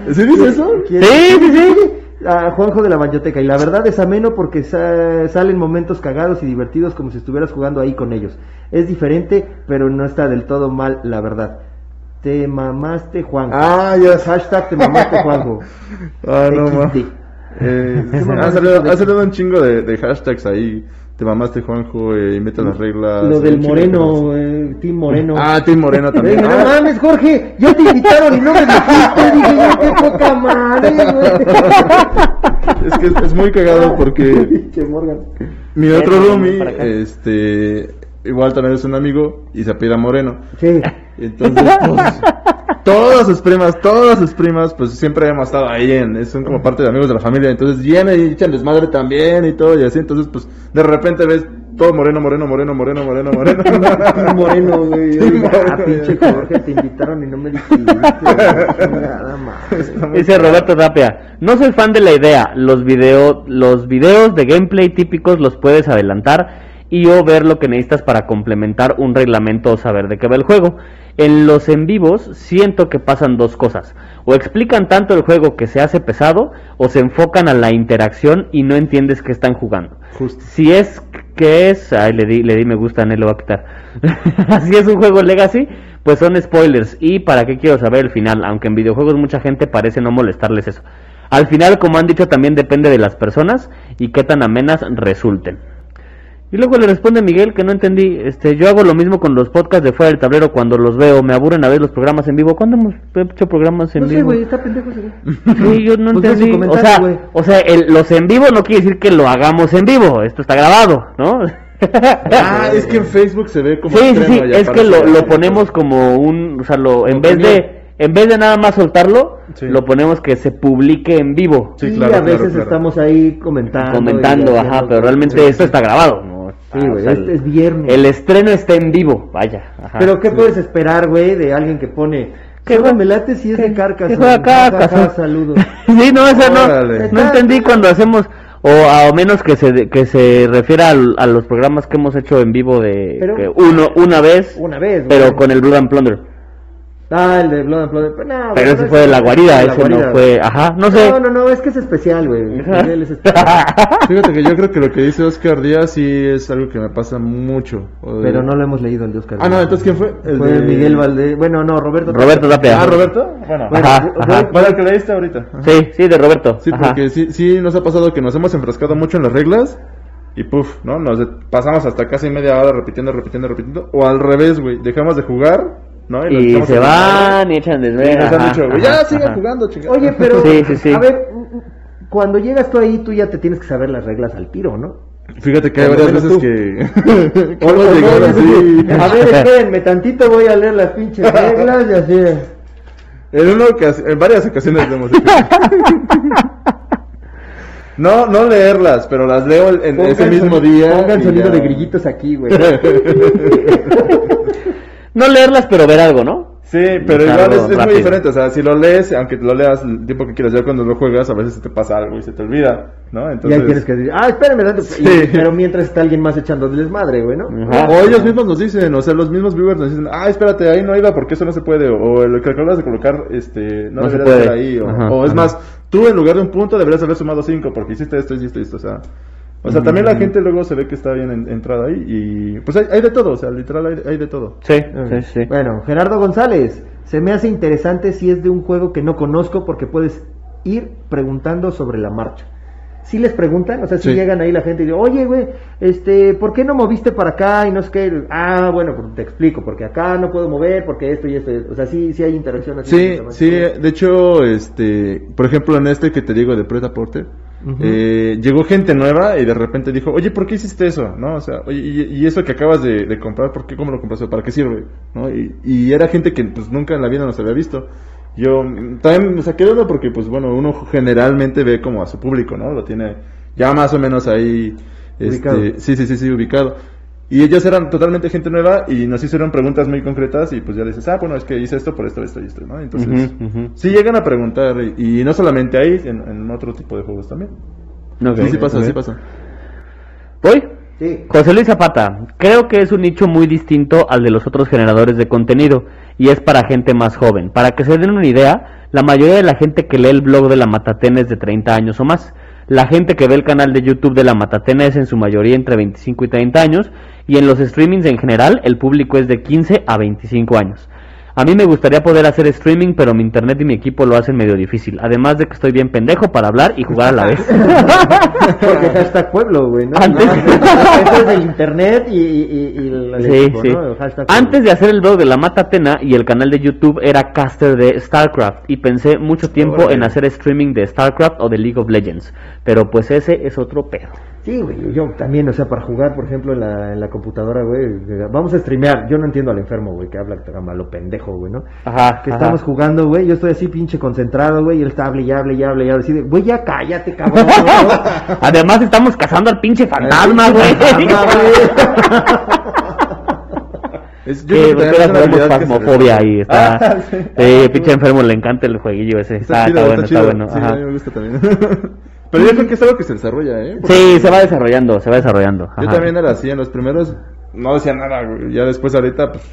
(laughs)
¿Sí dice eso?
¿Quién?
Sí, sí, sí.
A Juanjo de la Banjoteca. Y la verdad es ameno porque sa- salen momentos cagados y divertidos como si estuvieras jugando ahí con ellos. Es diferente, pero no está del todo mal, la verdad. Te mamaste, Juanjo.
Ah, ya.
Hashtag te mamaste, Juanjo. (laughs)
Ah, no. Eh,
¿Qué (laughs)
ha, salido,
de-
ha salido un chingo de, de hashtags ahí. Te mamaste, Juanjo, eh, invita las reglas.
Lo del Moreno, eh, Team Moreno.
Ah, Tim Moreno (laughs) también.
No
Ah,
mames, Jorge, ya te invitaron y no me dijiste, dije qué poca madre,
es que es, es muy cagado porque (laughs) mi otro roomie, este, igual también es un amigo y se apellida Moreno.
Sí.
Entonces, pues, (laughs) todas sus primas, todas sus primas, pues siempre hemos estado ahí, en, son como parte de amigos de la familia, entonces vienen y echan desmadre también y todo y así, entonces pues de repente ves todo moreno, moreno, moreno, moreno, moreno, moreno. (laughs)
Moreno, güey. Ah, pinche Jorge, te invitaron y no me dijiste. (laughs) Nada más.
Dice Roberto Tapia, no soy fan de la idea, los, video, los videos de gameplay típicos los puedes adelantar y o ver lo que necesitas para complementar un reglamento o saber de qué va el juego. En los en vivos siento que pasan dos cosas, o explican tanto el juego que se hace pesado, o se enfocan a la interacción y no entiendes qué están jugando.
Justo.
Si es que es, ay, le di, le di me gusta, no lo va a quitar. (laughs) si es un juego Legacy, pues son spoilers. Y para qué quiero saber el final, aunque en videojuegos mucha gente parece no molestarles eso. Al final, como han dicho, también depende de las personas y qué tan amenas resulten. Y luego le responde Miguel que no entendí, este, yo hago lo mismo con los podcasts de fuera del tablero cuando los veo, me aburren a ver los programas en vivo. ¿Cuándo hemos hecho programas en
No sé,
vivo?
güey, está pendejo ese güey.
Sí, yo no (laughs)
Pues
entendí. O sea, o sea el- los en vivo no quiere decir que lo hagamos en vivo. Esto está grabado, ¿no?
Ah, (laughs) es que en Facebook se ve como
sí, sí, sí. Es que lo, lo ponemos como un, o sea, lo, en vez de, en vez de nada más soltarlo,
Sí.
lo ponemos que se publique en vivo,
Sí,
y a veces
claro, claro.
estamos ahí comentando.
comentando,
y
ajá, pero realmente
Sí.
esto está grabado, ¿no?
Sí,
Ah, o
güey,
sea,
este es viernes.
El estreno está en vivo, vaya. ajá.
Pero ¿qué puedes esperar, güey, de alguien que pone...
Que
Que
juega-
me late si es de carcas.
Carcassonne.
Saludos. (laughs)
sí, no, eso no,
Órale.
no entendí cuando hacemos, o a o menos que se, que se refiera al- a los programas que hemos hecho en vivo de
Pero-
que uno una vez,
Una vez, güey.
pero con el Blood and Plunder.
Ah, el de Blood and Blood. Pero, no,
Pero
güey,
ese
no
fue de la guarida,
de la
ese
guarida,
no fue, ajá, no sé.
No, no, no, es que es especial, güey. (laughs) Miguel es especial. (laughs)
Fíjate que yo creo que lo que dice Oscar Díaz sí es algo que me pasa mucho. De-
Pero no lo hemos leído el de Oscar.
Ah, no, entonces ¿quién fue? El
Fue
de-
Miguel Valdés. Bueno, no, Roberto.
Roberto Tapia.
Ah, Roberto. Bueno,
Bueno,
Ajá, ajá.
el que leíste ahorita. Ajá.
Sí, sí, de Roberto.
Sí,
ajá.
porque sí, sí nos ha pasado que nos hemos enfrascado mucho en las reglas y puff, ¿no? Nos pasamos hasta casi media hora repitiendo, repitiendo, repitiendo. O al revés, güey, dejamos de jugar,
Y se van y echan
Y
desvelo.
nos han
ajá,
dicho, güey,
ajá,
ya sigan jugando, chingada.
Oye, pero.
Sí, sí, sí.
A ver, cuando llegas tú ahí, tú ya te tienes que saber las reglas al tiro, ¿no?
Fíjate que hay varias veces
tú.
que, (laughs)
O-. A ver, espérenme, tantito voy a leer las pinches reglas y así.
En, una ocas- en varias ocasiones lo hemos hecho. (laughs) No, no leerlas, pero las leo en
Pongan
ese mismo día.
Pongan sonido
ya.
de grillitos aquí, güey. (laughs)
No leerlas, pero ver algo, ¿no?
Sí, pero igual es, es muy diferente. O sea, si lo lees, aunque lo leas el tiempo que quieras, ya cuando lo juegas, a veces se te pasa algo y se te olvida, ¿no?
Y
Entonces,
ahí tienes que decir, ah, espérenme, tanto.
Sí.
Y- pero mientras está alguien más echando desmadre, güey, ¿no?
Ajá.
O ellos mismos nos dicen, o sea, los mismos viewers nos dicen, ah, espérate, ahí no iba porque eso no se puede, o, lo que acabas de colocar, este, no,
No
debería estar ahí, o,
Ajá,
o es
ajá.
más, tú en lugar de un punto deberías haber sumado cinco porque hiciste esto, hiciste esto, o sea, o sea, también la gente luego se ve que está bien en- entrada ahí y, pues hay, hay de todo, o sea, literal hay, hay de todo.
Sí, sí, sí.
Bueno, Gerardo González, se me hace interesante si es de un juego que no conozco porque puedes ir preguntando sobre la marcha. Si les preguntan, o sea, si
Sí.
llegan ahí la gente y dicen, oye, güey, este, ¿por qué no moviste para acá y no sé qué? Ah, bueno, pues te explico, porque acá no puedo mover, porque esto y esto, o sea, sí, sí hay interacción así.
Sí, sí, de hecho, este, por ejemplo, en este que te digo de Preta Porter, Eh, llegó gente nueva y de repente dijo, oye, ¿por qué hiciste eso? ¿No? O sea, oye, y, y eso que acabas de, de comprar, ¿por qué, cómo lo compraste? ¿Para qué sirve? ¿No? Y, y era gente que pues nunca en la vida nos había visto. Yo también me saqué de onda porque, pues bueno, uno generalmente ve como a su público, ¿no? Lo tiene ya más o menos ahí,
Ubicado.
este, sí, sí, sí, sí, ubicado. Y ellos eran totalmente gente nueva y nos hicieron preguntas muy concretas y pues ya dices, ah, bueno, es que hice esto por esto, esto y esto, ¿no? Entonces,
ujú.
sí llegan a preguntar y, y no solamente ahí, en, en otro tipo de juegos también.
Ok,
sí, sí pasa, sí pasa.
¿Voy?
Sí.
José Luis Zapata, creo que es un nicho muy distinto al de los otros generadores de contenido y es para gente más joven. Para que se den una idea, la mayoría de la gente que lee el blog de la Matatena es de 30 años o más. La gente que ve el canal de YouTube de la Matatena es en su mayoría entre 25 y 30 años y en los streamings en general el público es de 15 a 25 años. A mí me gustaría poder hacer streaming, pero mi internet y mi equipo lo hacen medio difícil. Además de que estoy bien pendejo para hablar y jugar a la vez. (laughs)
Porque hashtag pueblo, güey, ¿no?
Antes-
No, Eso es del internet y, y, y, y el
Sí,
equipo,
sí.
¿no? El hashtag pueblo.
Antes de hacer el blog de la Matatena y el canal de YouTube era caster de StarCraft y pensé mucho tiempo en hacer streaming de StarCraft o de League of Legends, pero pues ese es otro pedo.
Sí, güey, yo también, o sea, para jugar, por ejemplo, en la, en la computadora, güey, vamos a streamear. Yo no entiendo al enfermo, güey, que habla a malo pendejo, güey, ¿no?
Ajá.
Que
ajá.
estamos jugando, güey, yo estoy así pinche concentrado, güey, y él está hable y hable y hable y hable, así de, güey, ya cállate, cabrón. (laughs)
Además estamos cazando al pinche fantasma, (laughs) güey.
Es- yo
Sí,
creo que una
tenemos
desarrolla.
ahí, está.
Ah, sí.
Sí, pinche enfermo, le encanta el jueguillo ese. Está,
Está, chido,
está bueno,
está, chido.
bueno.
Sí,
ajá.
a mí me gusta también. Pero yo creo que es algo que se desarrolla, ¿eh? Porque
Sí, se va desarrollando, se va desarrollando.
Yo también era así, en los primeros no decía nada, güey. Ya después ahorita, pues,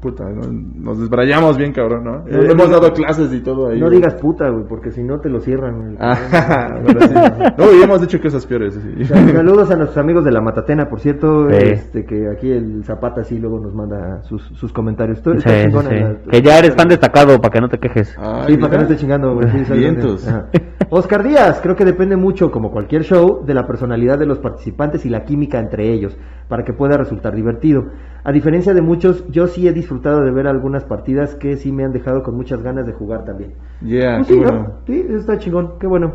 puta, ¿no? nos desbrayamos bien, cabrón, ¿no?
No,
hemos
no,
dado clases y todo ahí.
No
güey.
digas puta, güey, porque si no te lo cierran, güey.
Ah, (laughs) bueno, sí. (laughs) No, y hemos dicho cosas peores. sí.
Saludos a nuestros amigos de la Matatena, por cierto,
Sí.
este que aquí el Zapata sí luego nos manda sus, sus comentarios. Tú la-
Que ya eres fan destacado para que no te quejes.
Ay,
Sí, para que no
mira.
esté chingando, güey. Oscar Díaz, creo que depende mucho, como cualquier show, de la personalidad de los participantes y la química entre ellos, para que pueda resultar divertido. A diferencia de muchos, yo sí he disfrutado de ver algunas partidas que sí me han dejado con muchas ganas de jugar también.
Yeah,
Pues sí, ¿no?
bueno.
Sí, eso está chingón, qué bueno.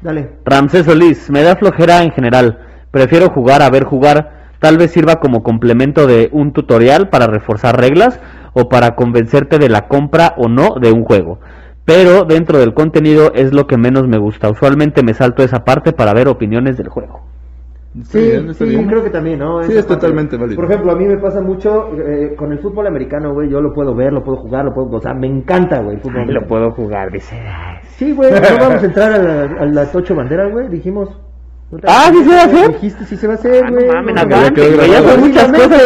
Dale.
Ramsés Solís, me da flojera en general. Prefiero jugar a ver jugar. Tal vez sirva como complemento de un tutorial para reforzar reglas o para convencerte de la compra o no de un juego. Pero dentro del contenido es lo que menos me gusta. Usualmente me salto esa parte para ver opiniones del juego.
Sí,
bien,
sí,
bien.
creo que también, ¿no?
Sí,
Esa
es
parte.
totalmente válido.
Por ejemplo, a mí me pasa mucho eh, con el fútbol americano, güey. Yo lo puedo ver, lo puedo jugar, lo puedo. O sea, me encanta, güey, el fútbol americano.
puedo jugar, dice.
Sí, güey, no (laughs) vamos a entrar a, la, a las ocho banderas, güey, dijimos.
Ah, ¿sí se va a hacer?
Dijiste, sí se va a hacer,
Ah, no
güey.
mames,
No,
güey, ya son muchas cosas.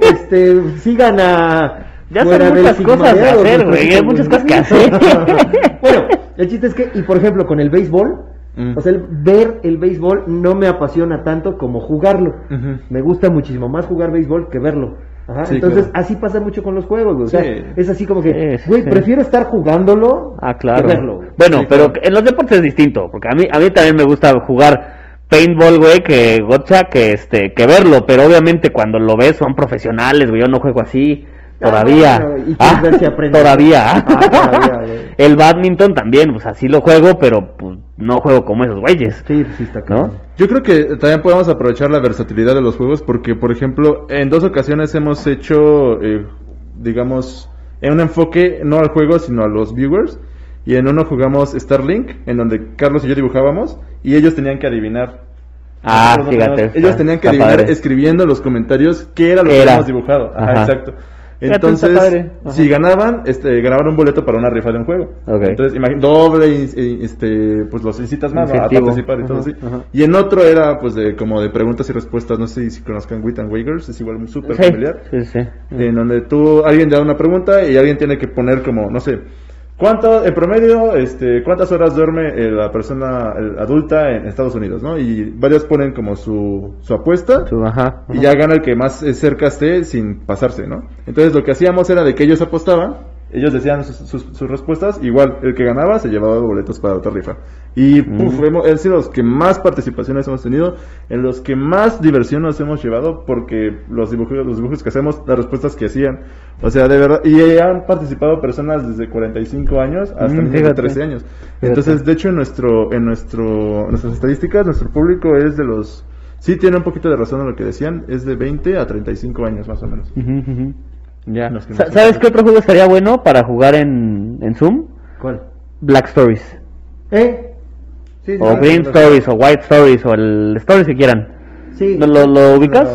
Este, sigan a...
Ya son muchas cosas de
sigmareado,
hacer, güey, hay muchas cosas que hacer. (laughs)
bueno, el chiste es que, y por ejemplo, con el béisbol,
Mm.
o sea, el- ver el béisbol no me apasiona tanto como jugarlo. Me gusta muchísimo más jugar béisbol que verlo. Ajá,
Sí,
entonces,
claro.
así pasa mucho con los juegos, güey. O sea,
Sí.
es así como que,
Sí,
güey,
sí.
prefiero estar jugándolo
Ah, claro.
que verlo. güey.
Bueno,
Sí,
pero
claro.
en los deportes es distinto, porque a mí a mí también me gusta jugar paintball, güey, que gotcha, que este que verlo, pero obviamente cuando lo ves son profesionales, güey, yo no juego así todavía. Ah,
ver si aprendes.
todavía.
Ah, todavía. (laughs)
El badminton también, pues así lo juego, pero pues no juego como esos güeyes.
Sí, sí está
¿No?
cabrón.
Yo creo que también podemos aprovechar la versatilidad de los juegos porque, por ejemplo, en dos ocasiones hemos hecho, eh, digamos, en un enfoque no al juego, sino a los viewers. Y en uno jugamos Starlink, en donde Carlos y yo dibujábamos y ellos tenían que adivinar.
Ah, fíjate.
ellos tenían que adivinar
padre.
escribiendo en los comentarios qué era lo
¿Qué
que
era?
habíamos dibujado. Ajá,
Ajá.
exacto. Entonces, si ganaban, este, ganaban un boleto para una rifa de un juego. Entonces, imagín- doble, este, pues los incitas más a participar y todo así.
ajá.
Y en otro era, pues, de, como de preguntas y respuestas, no sé si conozcan Wit and Wagers, es igual súper
Sí,
familiar.
sí, sí.
En donde tú, alguien da una pregunta y alguien tiene que poner como, no sé, ¿cuánto, en promedio, este, cuántas horas duerme eh, la persona el adulta en Estados Unidos, no? Y varios ponen como su, su apuesta.
Tú, ajá,
Y
ajá.
ya gana el que más eh, cerca esté sin pasarse, ¿no? Entonces lo que hacíamos era de que ellos apostaban, ellos decían sus, sus- sus respuestas, igual el que ganaba se llevaba boletos para otra rifa. Y
Mm.
hemos, han sido los que más participaciones hemos tenido, en los que más diversión nos hemos llevado, porque los dibujos, los dibujos que hacemos, las respuestas que hacían, o sea, de verdad, y han participado personas desde 45 años hasta
Mm, fíjate.
13 años. Entonces, de hecho, en nuestro, en nuestro, nuestras estadísticas, nuestro público es de los Sí, tiene un poquito de razón en lo que decían. Es de 20 a 35 años más o menos.
¿Sabes qué otro juego estaría bueno para jugar en, en Zoom?
¿Cuál?
Black Stories.
¿Eh? Sí, sí,
O
sí,
Green Stories, o White Stories, o el Stories que quieran.
Sí.
¿Lo, lo, lo ubicas?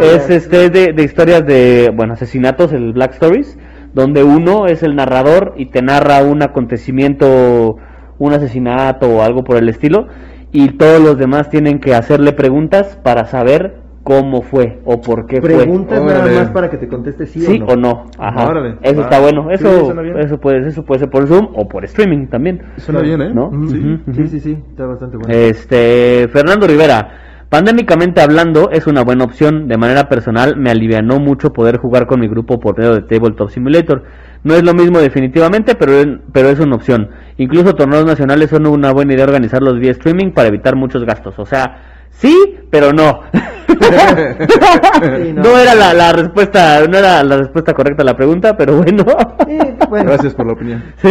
Es este de, de historias de, bueno, asesinatos, el Black Stories, donde uno es el narrador y te narra un acontecimiento, un asesinato o algo por el estilo, y todos los demás tienen que hacerle preguntas para saber cómo fue o por qué
Preguntas
Órale.
nada más para que te conteste sí,
fue. Sí
o no.
o no. Ajá.
Órale.
Eso
Ah,
está bueno.
sí,
Eso,
bien.
eso puede, eso puede ser por Zoom o por streaming también.
Suena bien, ¿eh?
¿No?
Ujú,
Sí.
Sí, sí, sí, está bastante bueno.
Este, Fernando Rivera, pandémicamente hablando, es una buena opción. De manera personal, me alivianó mucho poder jugar con mi grupo por medio de Tabletop Simulator. No es lo mismo definitivamente, pero, pero es una opción. Incluso torneos nacionales son una buena idea organizarlos vía streaming para evitar muchos gastos. O sea, sí, pero no. (laughs)
Sí, no.
no era la, la respuesta, no era la respuesta correcta a la pregunta, pero bueno.
Sí, bueno.
Gracias por la opinión.
Sí.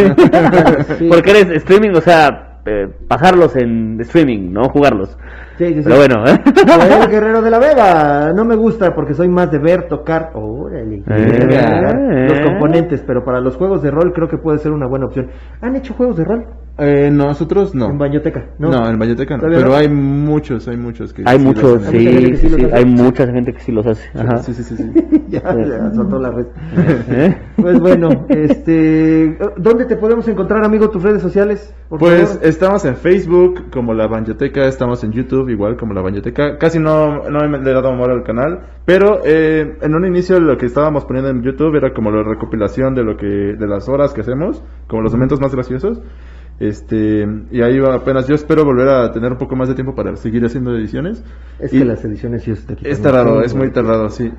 Sí.
Porque eres streaming, o sea, eh, pasarlos en streaming, no jugarlos.
Sí, sí, sí.
Pero bueno, ¿eh?
Joel Guerrero de la Vega, no me gusta porque soy más de ver, tocar, órale,
Eh.
los componentes, pero para los juegos de rol creo que puede ser una buena opción. ¿Han hecho juegos de rol?
Eh, nosotros no.
En Bañoteca, ¿no?
No, en Bayoteca no.
¿Todavía
Pero
no?
hay muchos, hay muchos que.
hay
sí
muchos,
los hacen.
Hay mucha gente
sí,
que sí
sí,
los
sí,
hace.
hay mucha gente que sí los hace. Ajá.
Sí, sí, sí, sí. (laughs)
ya, ya soltó la red. (laughs)
¿Eh?
Pues bueno, este, ¿dónde te podemos encontrar, amigo, tus redes sociales? Por
Pues
favor?
estamos en Facebook como La Banyoteca, estamos en YouTube igual como La Banyoteca. Casi no, no le he dado amor al canal, pero eh, en un inicio lo que estábamos poniendo en YouTube era como la recopilación de lo que de las horas que hacemos, como los momentos más graciosos. Este, y ahí va apenas yo espero volver a tener un poco más de tiempo para seguir haciendo ediciones.
es
Y-
que las ediciones sí te
Es tardado, es muy tardado, sí.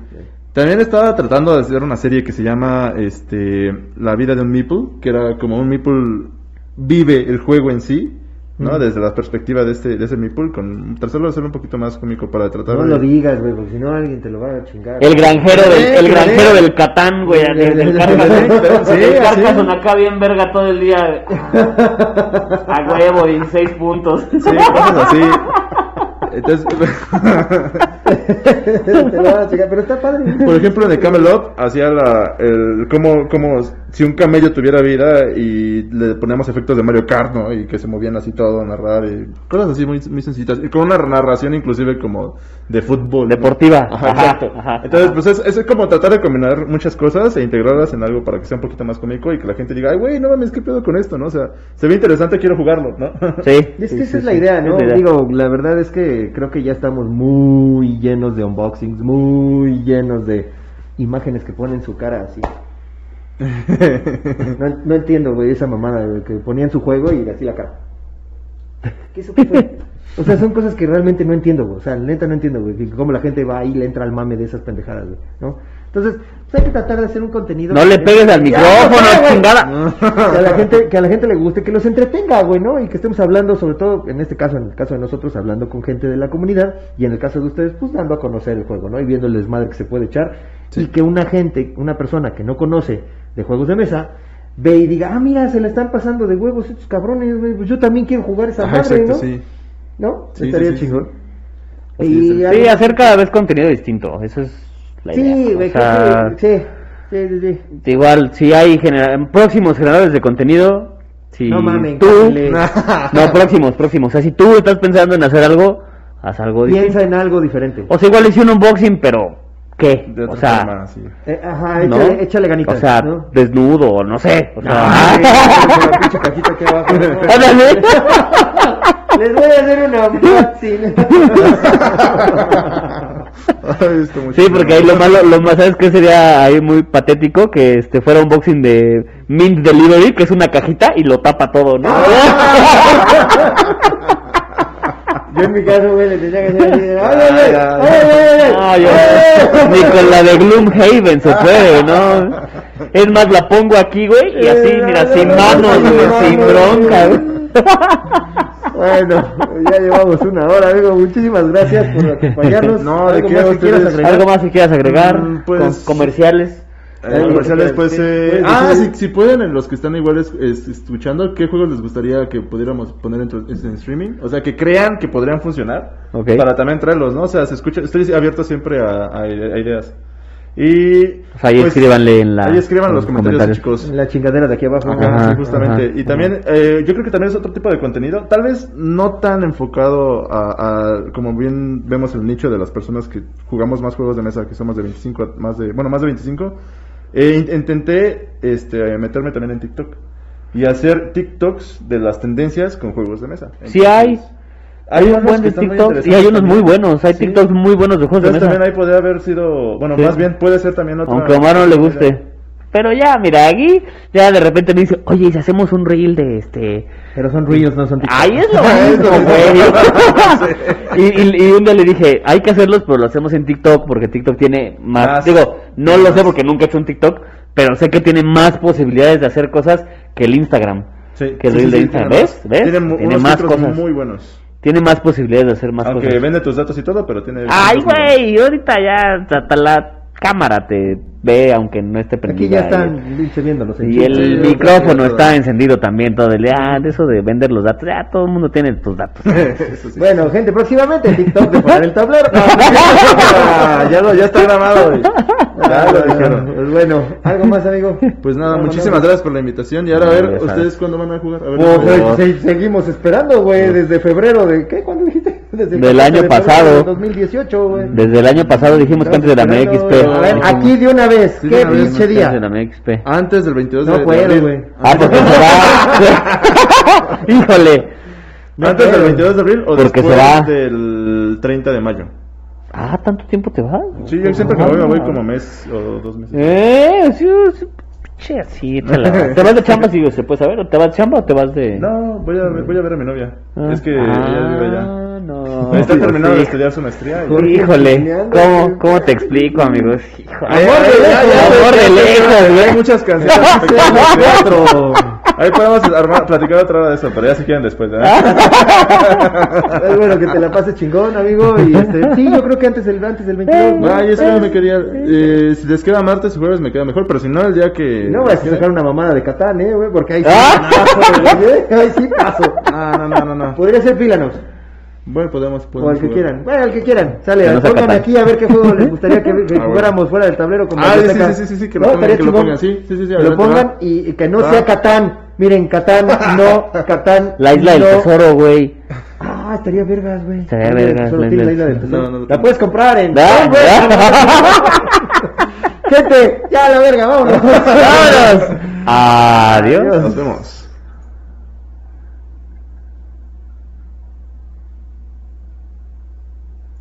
También estaba tratando de hacer una serie que se llama este La vida de un Meeple, que era como un Meeple vive el juego en sí, ¿no?
Mm.
Desde la perspectiva de este de ese Meeple, con tratarlo de hacerlo un poquito más cómico para tratar
No
de...
lo digas, güey, porque si no alguien te lo va a chingar.
El granjero del,
Eh,
el granjero del Catán, güey, Carcassonne.
sí, (laughs)
el
así.
Carcassonne acá bien verga todo el día. (laughs) A huevo, 16 puntos.
Sí, cosas así. Entonces, (laughs)
te lo van a chingar, pero está padre.
por ejemplo, en el Camelot hacía la, el, como, como si un camello tuviera vida y le poníamos efectos de Mario Kart, ¿no? Y que se movían así todo a narrar y cosas así muy, muy sencillitas. Y con una narración inclusive como de fútbol. ¿no?
Deportiva.
Ajá,
Ajá,
exacto.
ajá,
Entonces,
ajá.
pues es, es como tratar de combinar muchas cosas e integrarlas en algo para que sea un poquito más cómico y que la gente diga, ay, güey, no mames, ¿qué pedo con esto, no? O sea, se ve interesante, quiero jugarlo, ¿no?
Sí. (laughs)
Y es
sí,
que esa
sí,
es la idea, ¿no?
Es la idea.
Digo, la verdad es que creo que ya estamos muy llenos de unboxings, muy llenos de imágenes que ponen su cara así. (laughs) No, no entiendo, güey, esa mamada, güey, que ponían su juego y así la cara. ¿Qué eso qué fue? O sea, son cosas que realmente no entiendo, güey. O sea, neta no entiendo, güey. Cómo la gente va ahí y le entra al mame de esas pendejadas, güey. ¿No? Entonces, pues hay que tratar de hacer un contenido.
No le pegues al micrófono, chingada. (laughs)
Que a la gente, que a la gente le guste, que los entretenga, güey, ¿no? Y que estemos hablando, sobre todo, en este caso, en el caso de nosotros, hablando con gente de la comunidad, y en el caso de ustedes, pues dando a conocer el juego, ¿no? Y viendo el desmadre que se puede echar,
Sí.
y que una gente, una persona que no conoce de juegos de mesa, ve y diga, ah, mira, se le están pasando de huevos estos cabrones, pues yo también quiero jugar esa
Ajá,
madre,
exacto,
¿no?
sí.
¿No?
Sí,
Estaría
sí, sí,
chingón. Y
Sí, hacer cada vez contenido distinto. Eso es la idea.
Sí,
O
güey,
sea,
creo que- sí, sí, sí, sí.
Igual, si hay genera- próximos generadores de contenido, si
No mamen,
tú, (laughs) no, (laughs) próximos, próximos. O sea, si tú estás pensando en hacer algo, haz algo
Piensa
distinto.
en algo diferente.
O sea, igual hice un unboxing, pero ¿qué?
De
O sea,
forma, sí.
Eh, ajá,
¿no?
échale, échale ganitas.
O sea,
¿no?
desnudo, no sé. O sea.
Les voy a hacer una (laughs) unboxing.
Sí, porque ahí lo malo, lo más, ¿sabes qué sería ahí muy patético? Que este fuera un unboxing de Mint Delivery, que es una cajita y lo tapa todo, ¿no? (laughs)
Yo en mi caso, güey, le tenía que hacer así. de, ¡Ay, ay, ay, ay, ay, (laughs)
ni con la de Gloomhaven se puede, ¿no? Es más, la pongo aquí, güey, y así, mira, sin
no, no,
manos, güey, sin bronca, güey.
Bueno, ya llevamos una hora, amigo. Muchísimas gracias por acompañarnos.
No, ¿de
¿Algo
qué
más que quieras agregar?
¿Algo más que quieras agregar?
Mm, pues-
Con- comerciales.
Eh, comerciales, pues,
Sí,
eh,
puedes
ah, si, si pueden, en los que están igual es- es- escuchando, ¿qué juegos les gustaría que pudiéramos poner en, en streaming? O sea, que crean que podrían funcionar
Ok.
para también traerlos, ¿no? O sea, se escucha, estoy abierto siempre a, a- a ideas. Y...
O sea, ahí
pues,
escríbanle en la-
Ahí escriban en los
en
comentarios,
comentarios.
chicos.
La chingadera de aquí abajo.
Ajá,
Ajá,
sí, justamente.
ajá,
y también, eh, yo creo que también es otro tipo de contenido, tal vez no tan enfocado a, a- como bien vemos el nicho de las personas que jugamos más juegos de mesa, que somos de 25, a- más de, bueno, más de 25. In- intenté este, meterme también en TikTok y hacer TikToks de las tendencias con juegos de mesa.
Sí hay.
Hay
un
unos
buen
que
de
están muy
TikToks y hay unos muy buenos. Hay
Sí.
TikToks muy buenos de juegos de
Entonces
mesa.
también ahí podría haber sido, bueno,
Sí.
más bien puede ser también otra.
Aunque a Omar no le guste. Pero ya, mira, aquí ya de repente me dice, oye, ¿y si hacemos un reel de este...
Pero son reels, no son TikTok.
Ahí es lo mismo, güey. (laughs) (laughs) y, y- y un día le dije, hay que hacerlos, pero lo hacemos en TikTok, porque TikTok tiene más... Digo, no lo sé porque nunca he hecho un TikTok, pero sé que tiene más posibilidades de hacer cosas que el Instagram.
Sí,
que el
sí,
reel
sí,
de Instagram. ¿Ves? ¿Ves?
Tiene,
Tiene más cosas.
muy buenos.
Tiene más posibilidades de hacer más
Aunque
cosas.
vende tus datos y todo, pero tiene...
Ay, güey, ahorita ya hasta la cámara te ve aunque no esté
Aquí
prendida.
ya están viéndolos.
Y el
Sí,
micrófono
sí,
está encendido también todo el día. Ah, de eso de vender los datos. Ya todo el mundo tiene tus datos. (laughs)
Sí.
Bueno, gente, próximamente TikTok de poner el tablero. (laughs)
Ah, (laughs) ya, lo, ya está grabado. güey. Ya lo dijeron.
Pues bueno, ¿algo más, amigo?
Pues nada, muchísimas gracias por la invitación. Y ahora a ver. ¿ustedes cuándo van a jugar? A ver,
Oh, se- seguimos esperando, güey, desde febrero de... ¿Qué? ¿Cuándo dijiste? Desde el
Del
14
año
de
pasado.
del 2018, güey.
Desde el año pasado dijimos que antes de la MXP.
A ver,
dijimos
aquí de una vez,
Sí,
¿qué pinche
antes de
día?
la MXP.
Antes del 22
No
de, abril.
güey.
Ah, porque se va. Híjole.
No
Antes del
puedo.
22 de abril o
Porque se
después
va.
del 30 de mayo.
Ah, ¿tanto tiempo te vas?
Sí, yo siempre que voy me voy
Ah.
como mes o dos meses.
Eh, sí, sí, pinche así, échala. (laughs) ¿Te vas de chamba si se puede saber? ¿Te vas de chamba o te vas de...?
No, voy a, voy a ver a mi novia.
Ah.
Es que ella vive allá.
No.
Está terminando
Sí.
de estudiar su maestría.
Híjole, ¿cómo. ¿cómo te explico, amigos? Híjole.
Amor de lejos,
amor de.
Hay muchas canciones. (laughs)
Teatro.
Ahí podemos armar, platicar otra hora de eso, pero ya si quieren después. ¿eh? (laughs)
Es bueno que te la pases chingón, amigo. Y este, sí, yo creo que antes del, antes del 22. ¿no?
Ay, eso ya me quería. Eh, si les queda martes o jueves me queda mejor, pero si no, el día que.
No vas a sacar una mamada de Catán, eh, güey, porque ahí sí
Ah.
paso, eh, ahí sí paso.
Ah, no, no, no, no.
Podría ser Pílanos,
Bueno, podemos.
o
podemos
el que
jugar.
quieran. Bueno, el que quieran. Sale,
Que no
pónganme aquí a ver qué juego les (laughs) gustaría que, que
Ah, bueno.
jugáramos fuera del tablero. Como
Ah, sí, sí, sí, sí, sí, que lo
No,
pongan,
estaría
que lo pongan, sí, sí, sí, sí,
Que lo pongan
va.
y, y que no sea Catán. Miren, Catán, no, (laughs) Catán.
La isla del tesoro, güey.
Ah, estaría vergas, güey.
Estaría vergas, la
tiene la isla del tesoro.
No, no lo
La puedes comprar en. (laughs) Güey. Gente, ya a la verga, vámonos.
Vámonos. Adiós.
Nos vemos.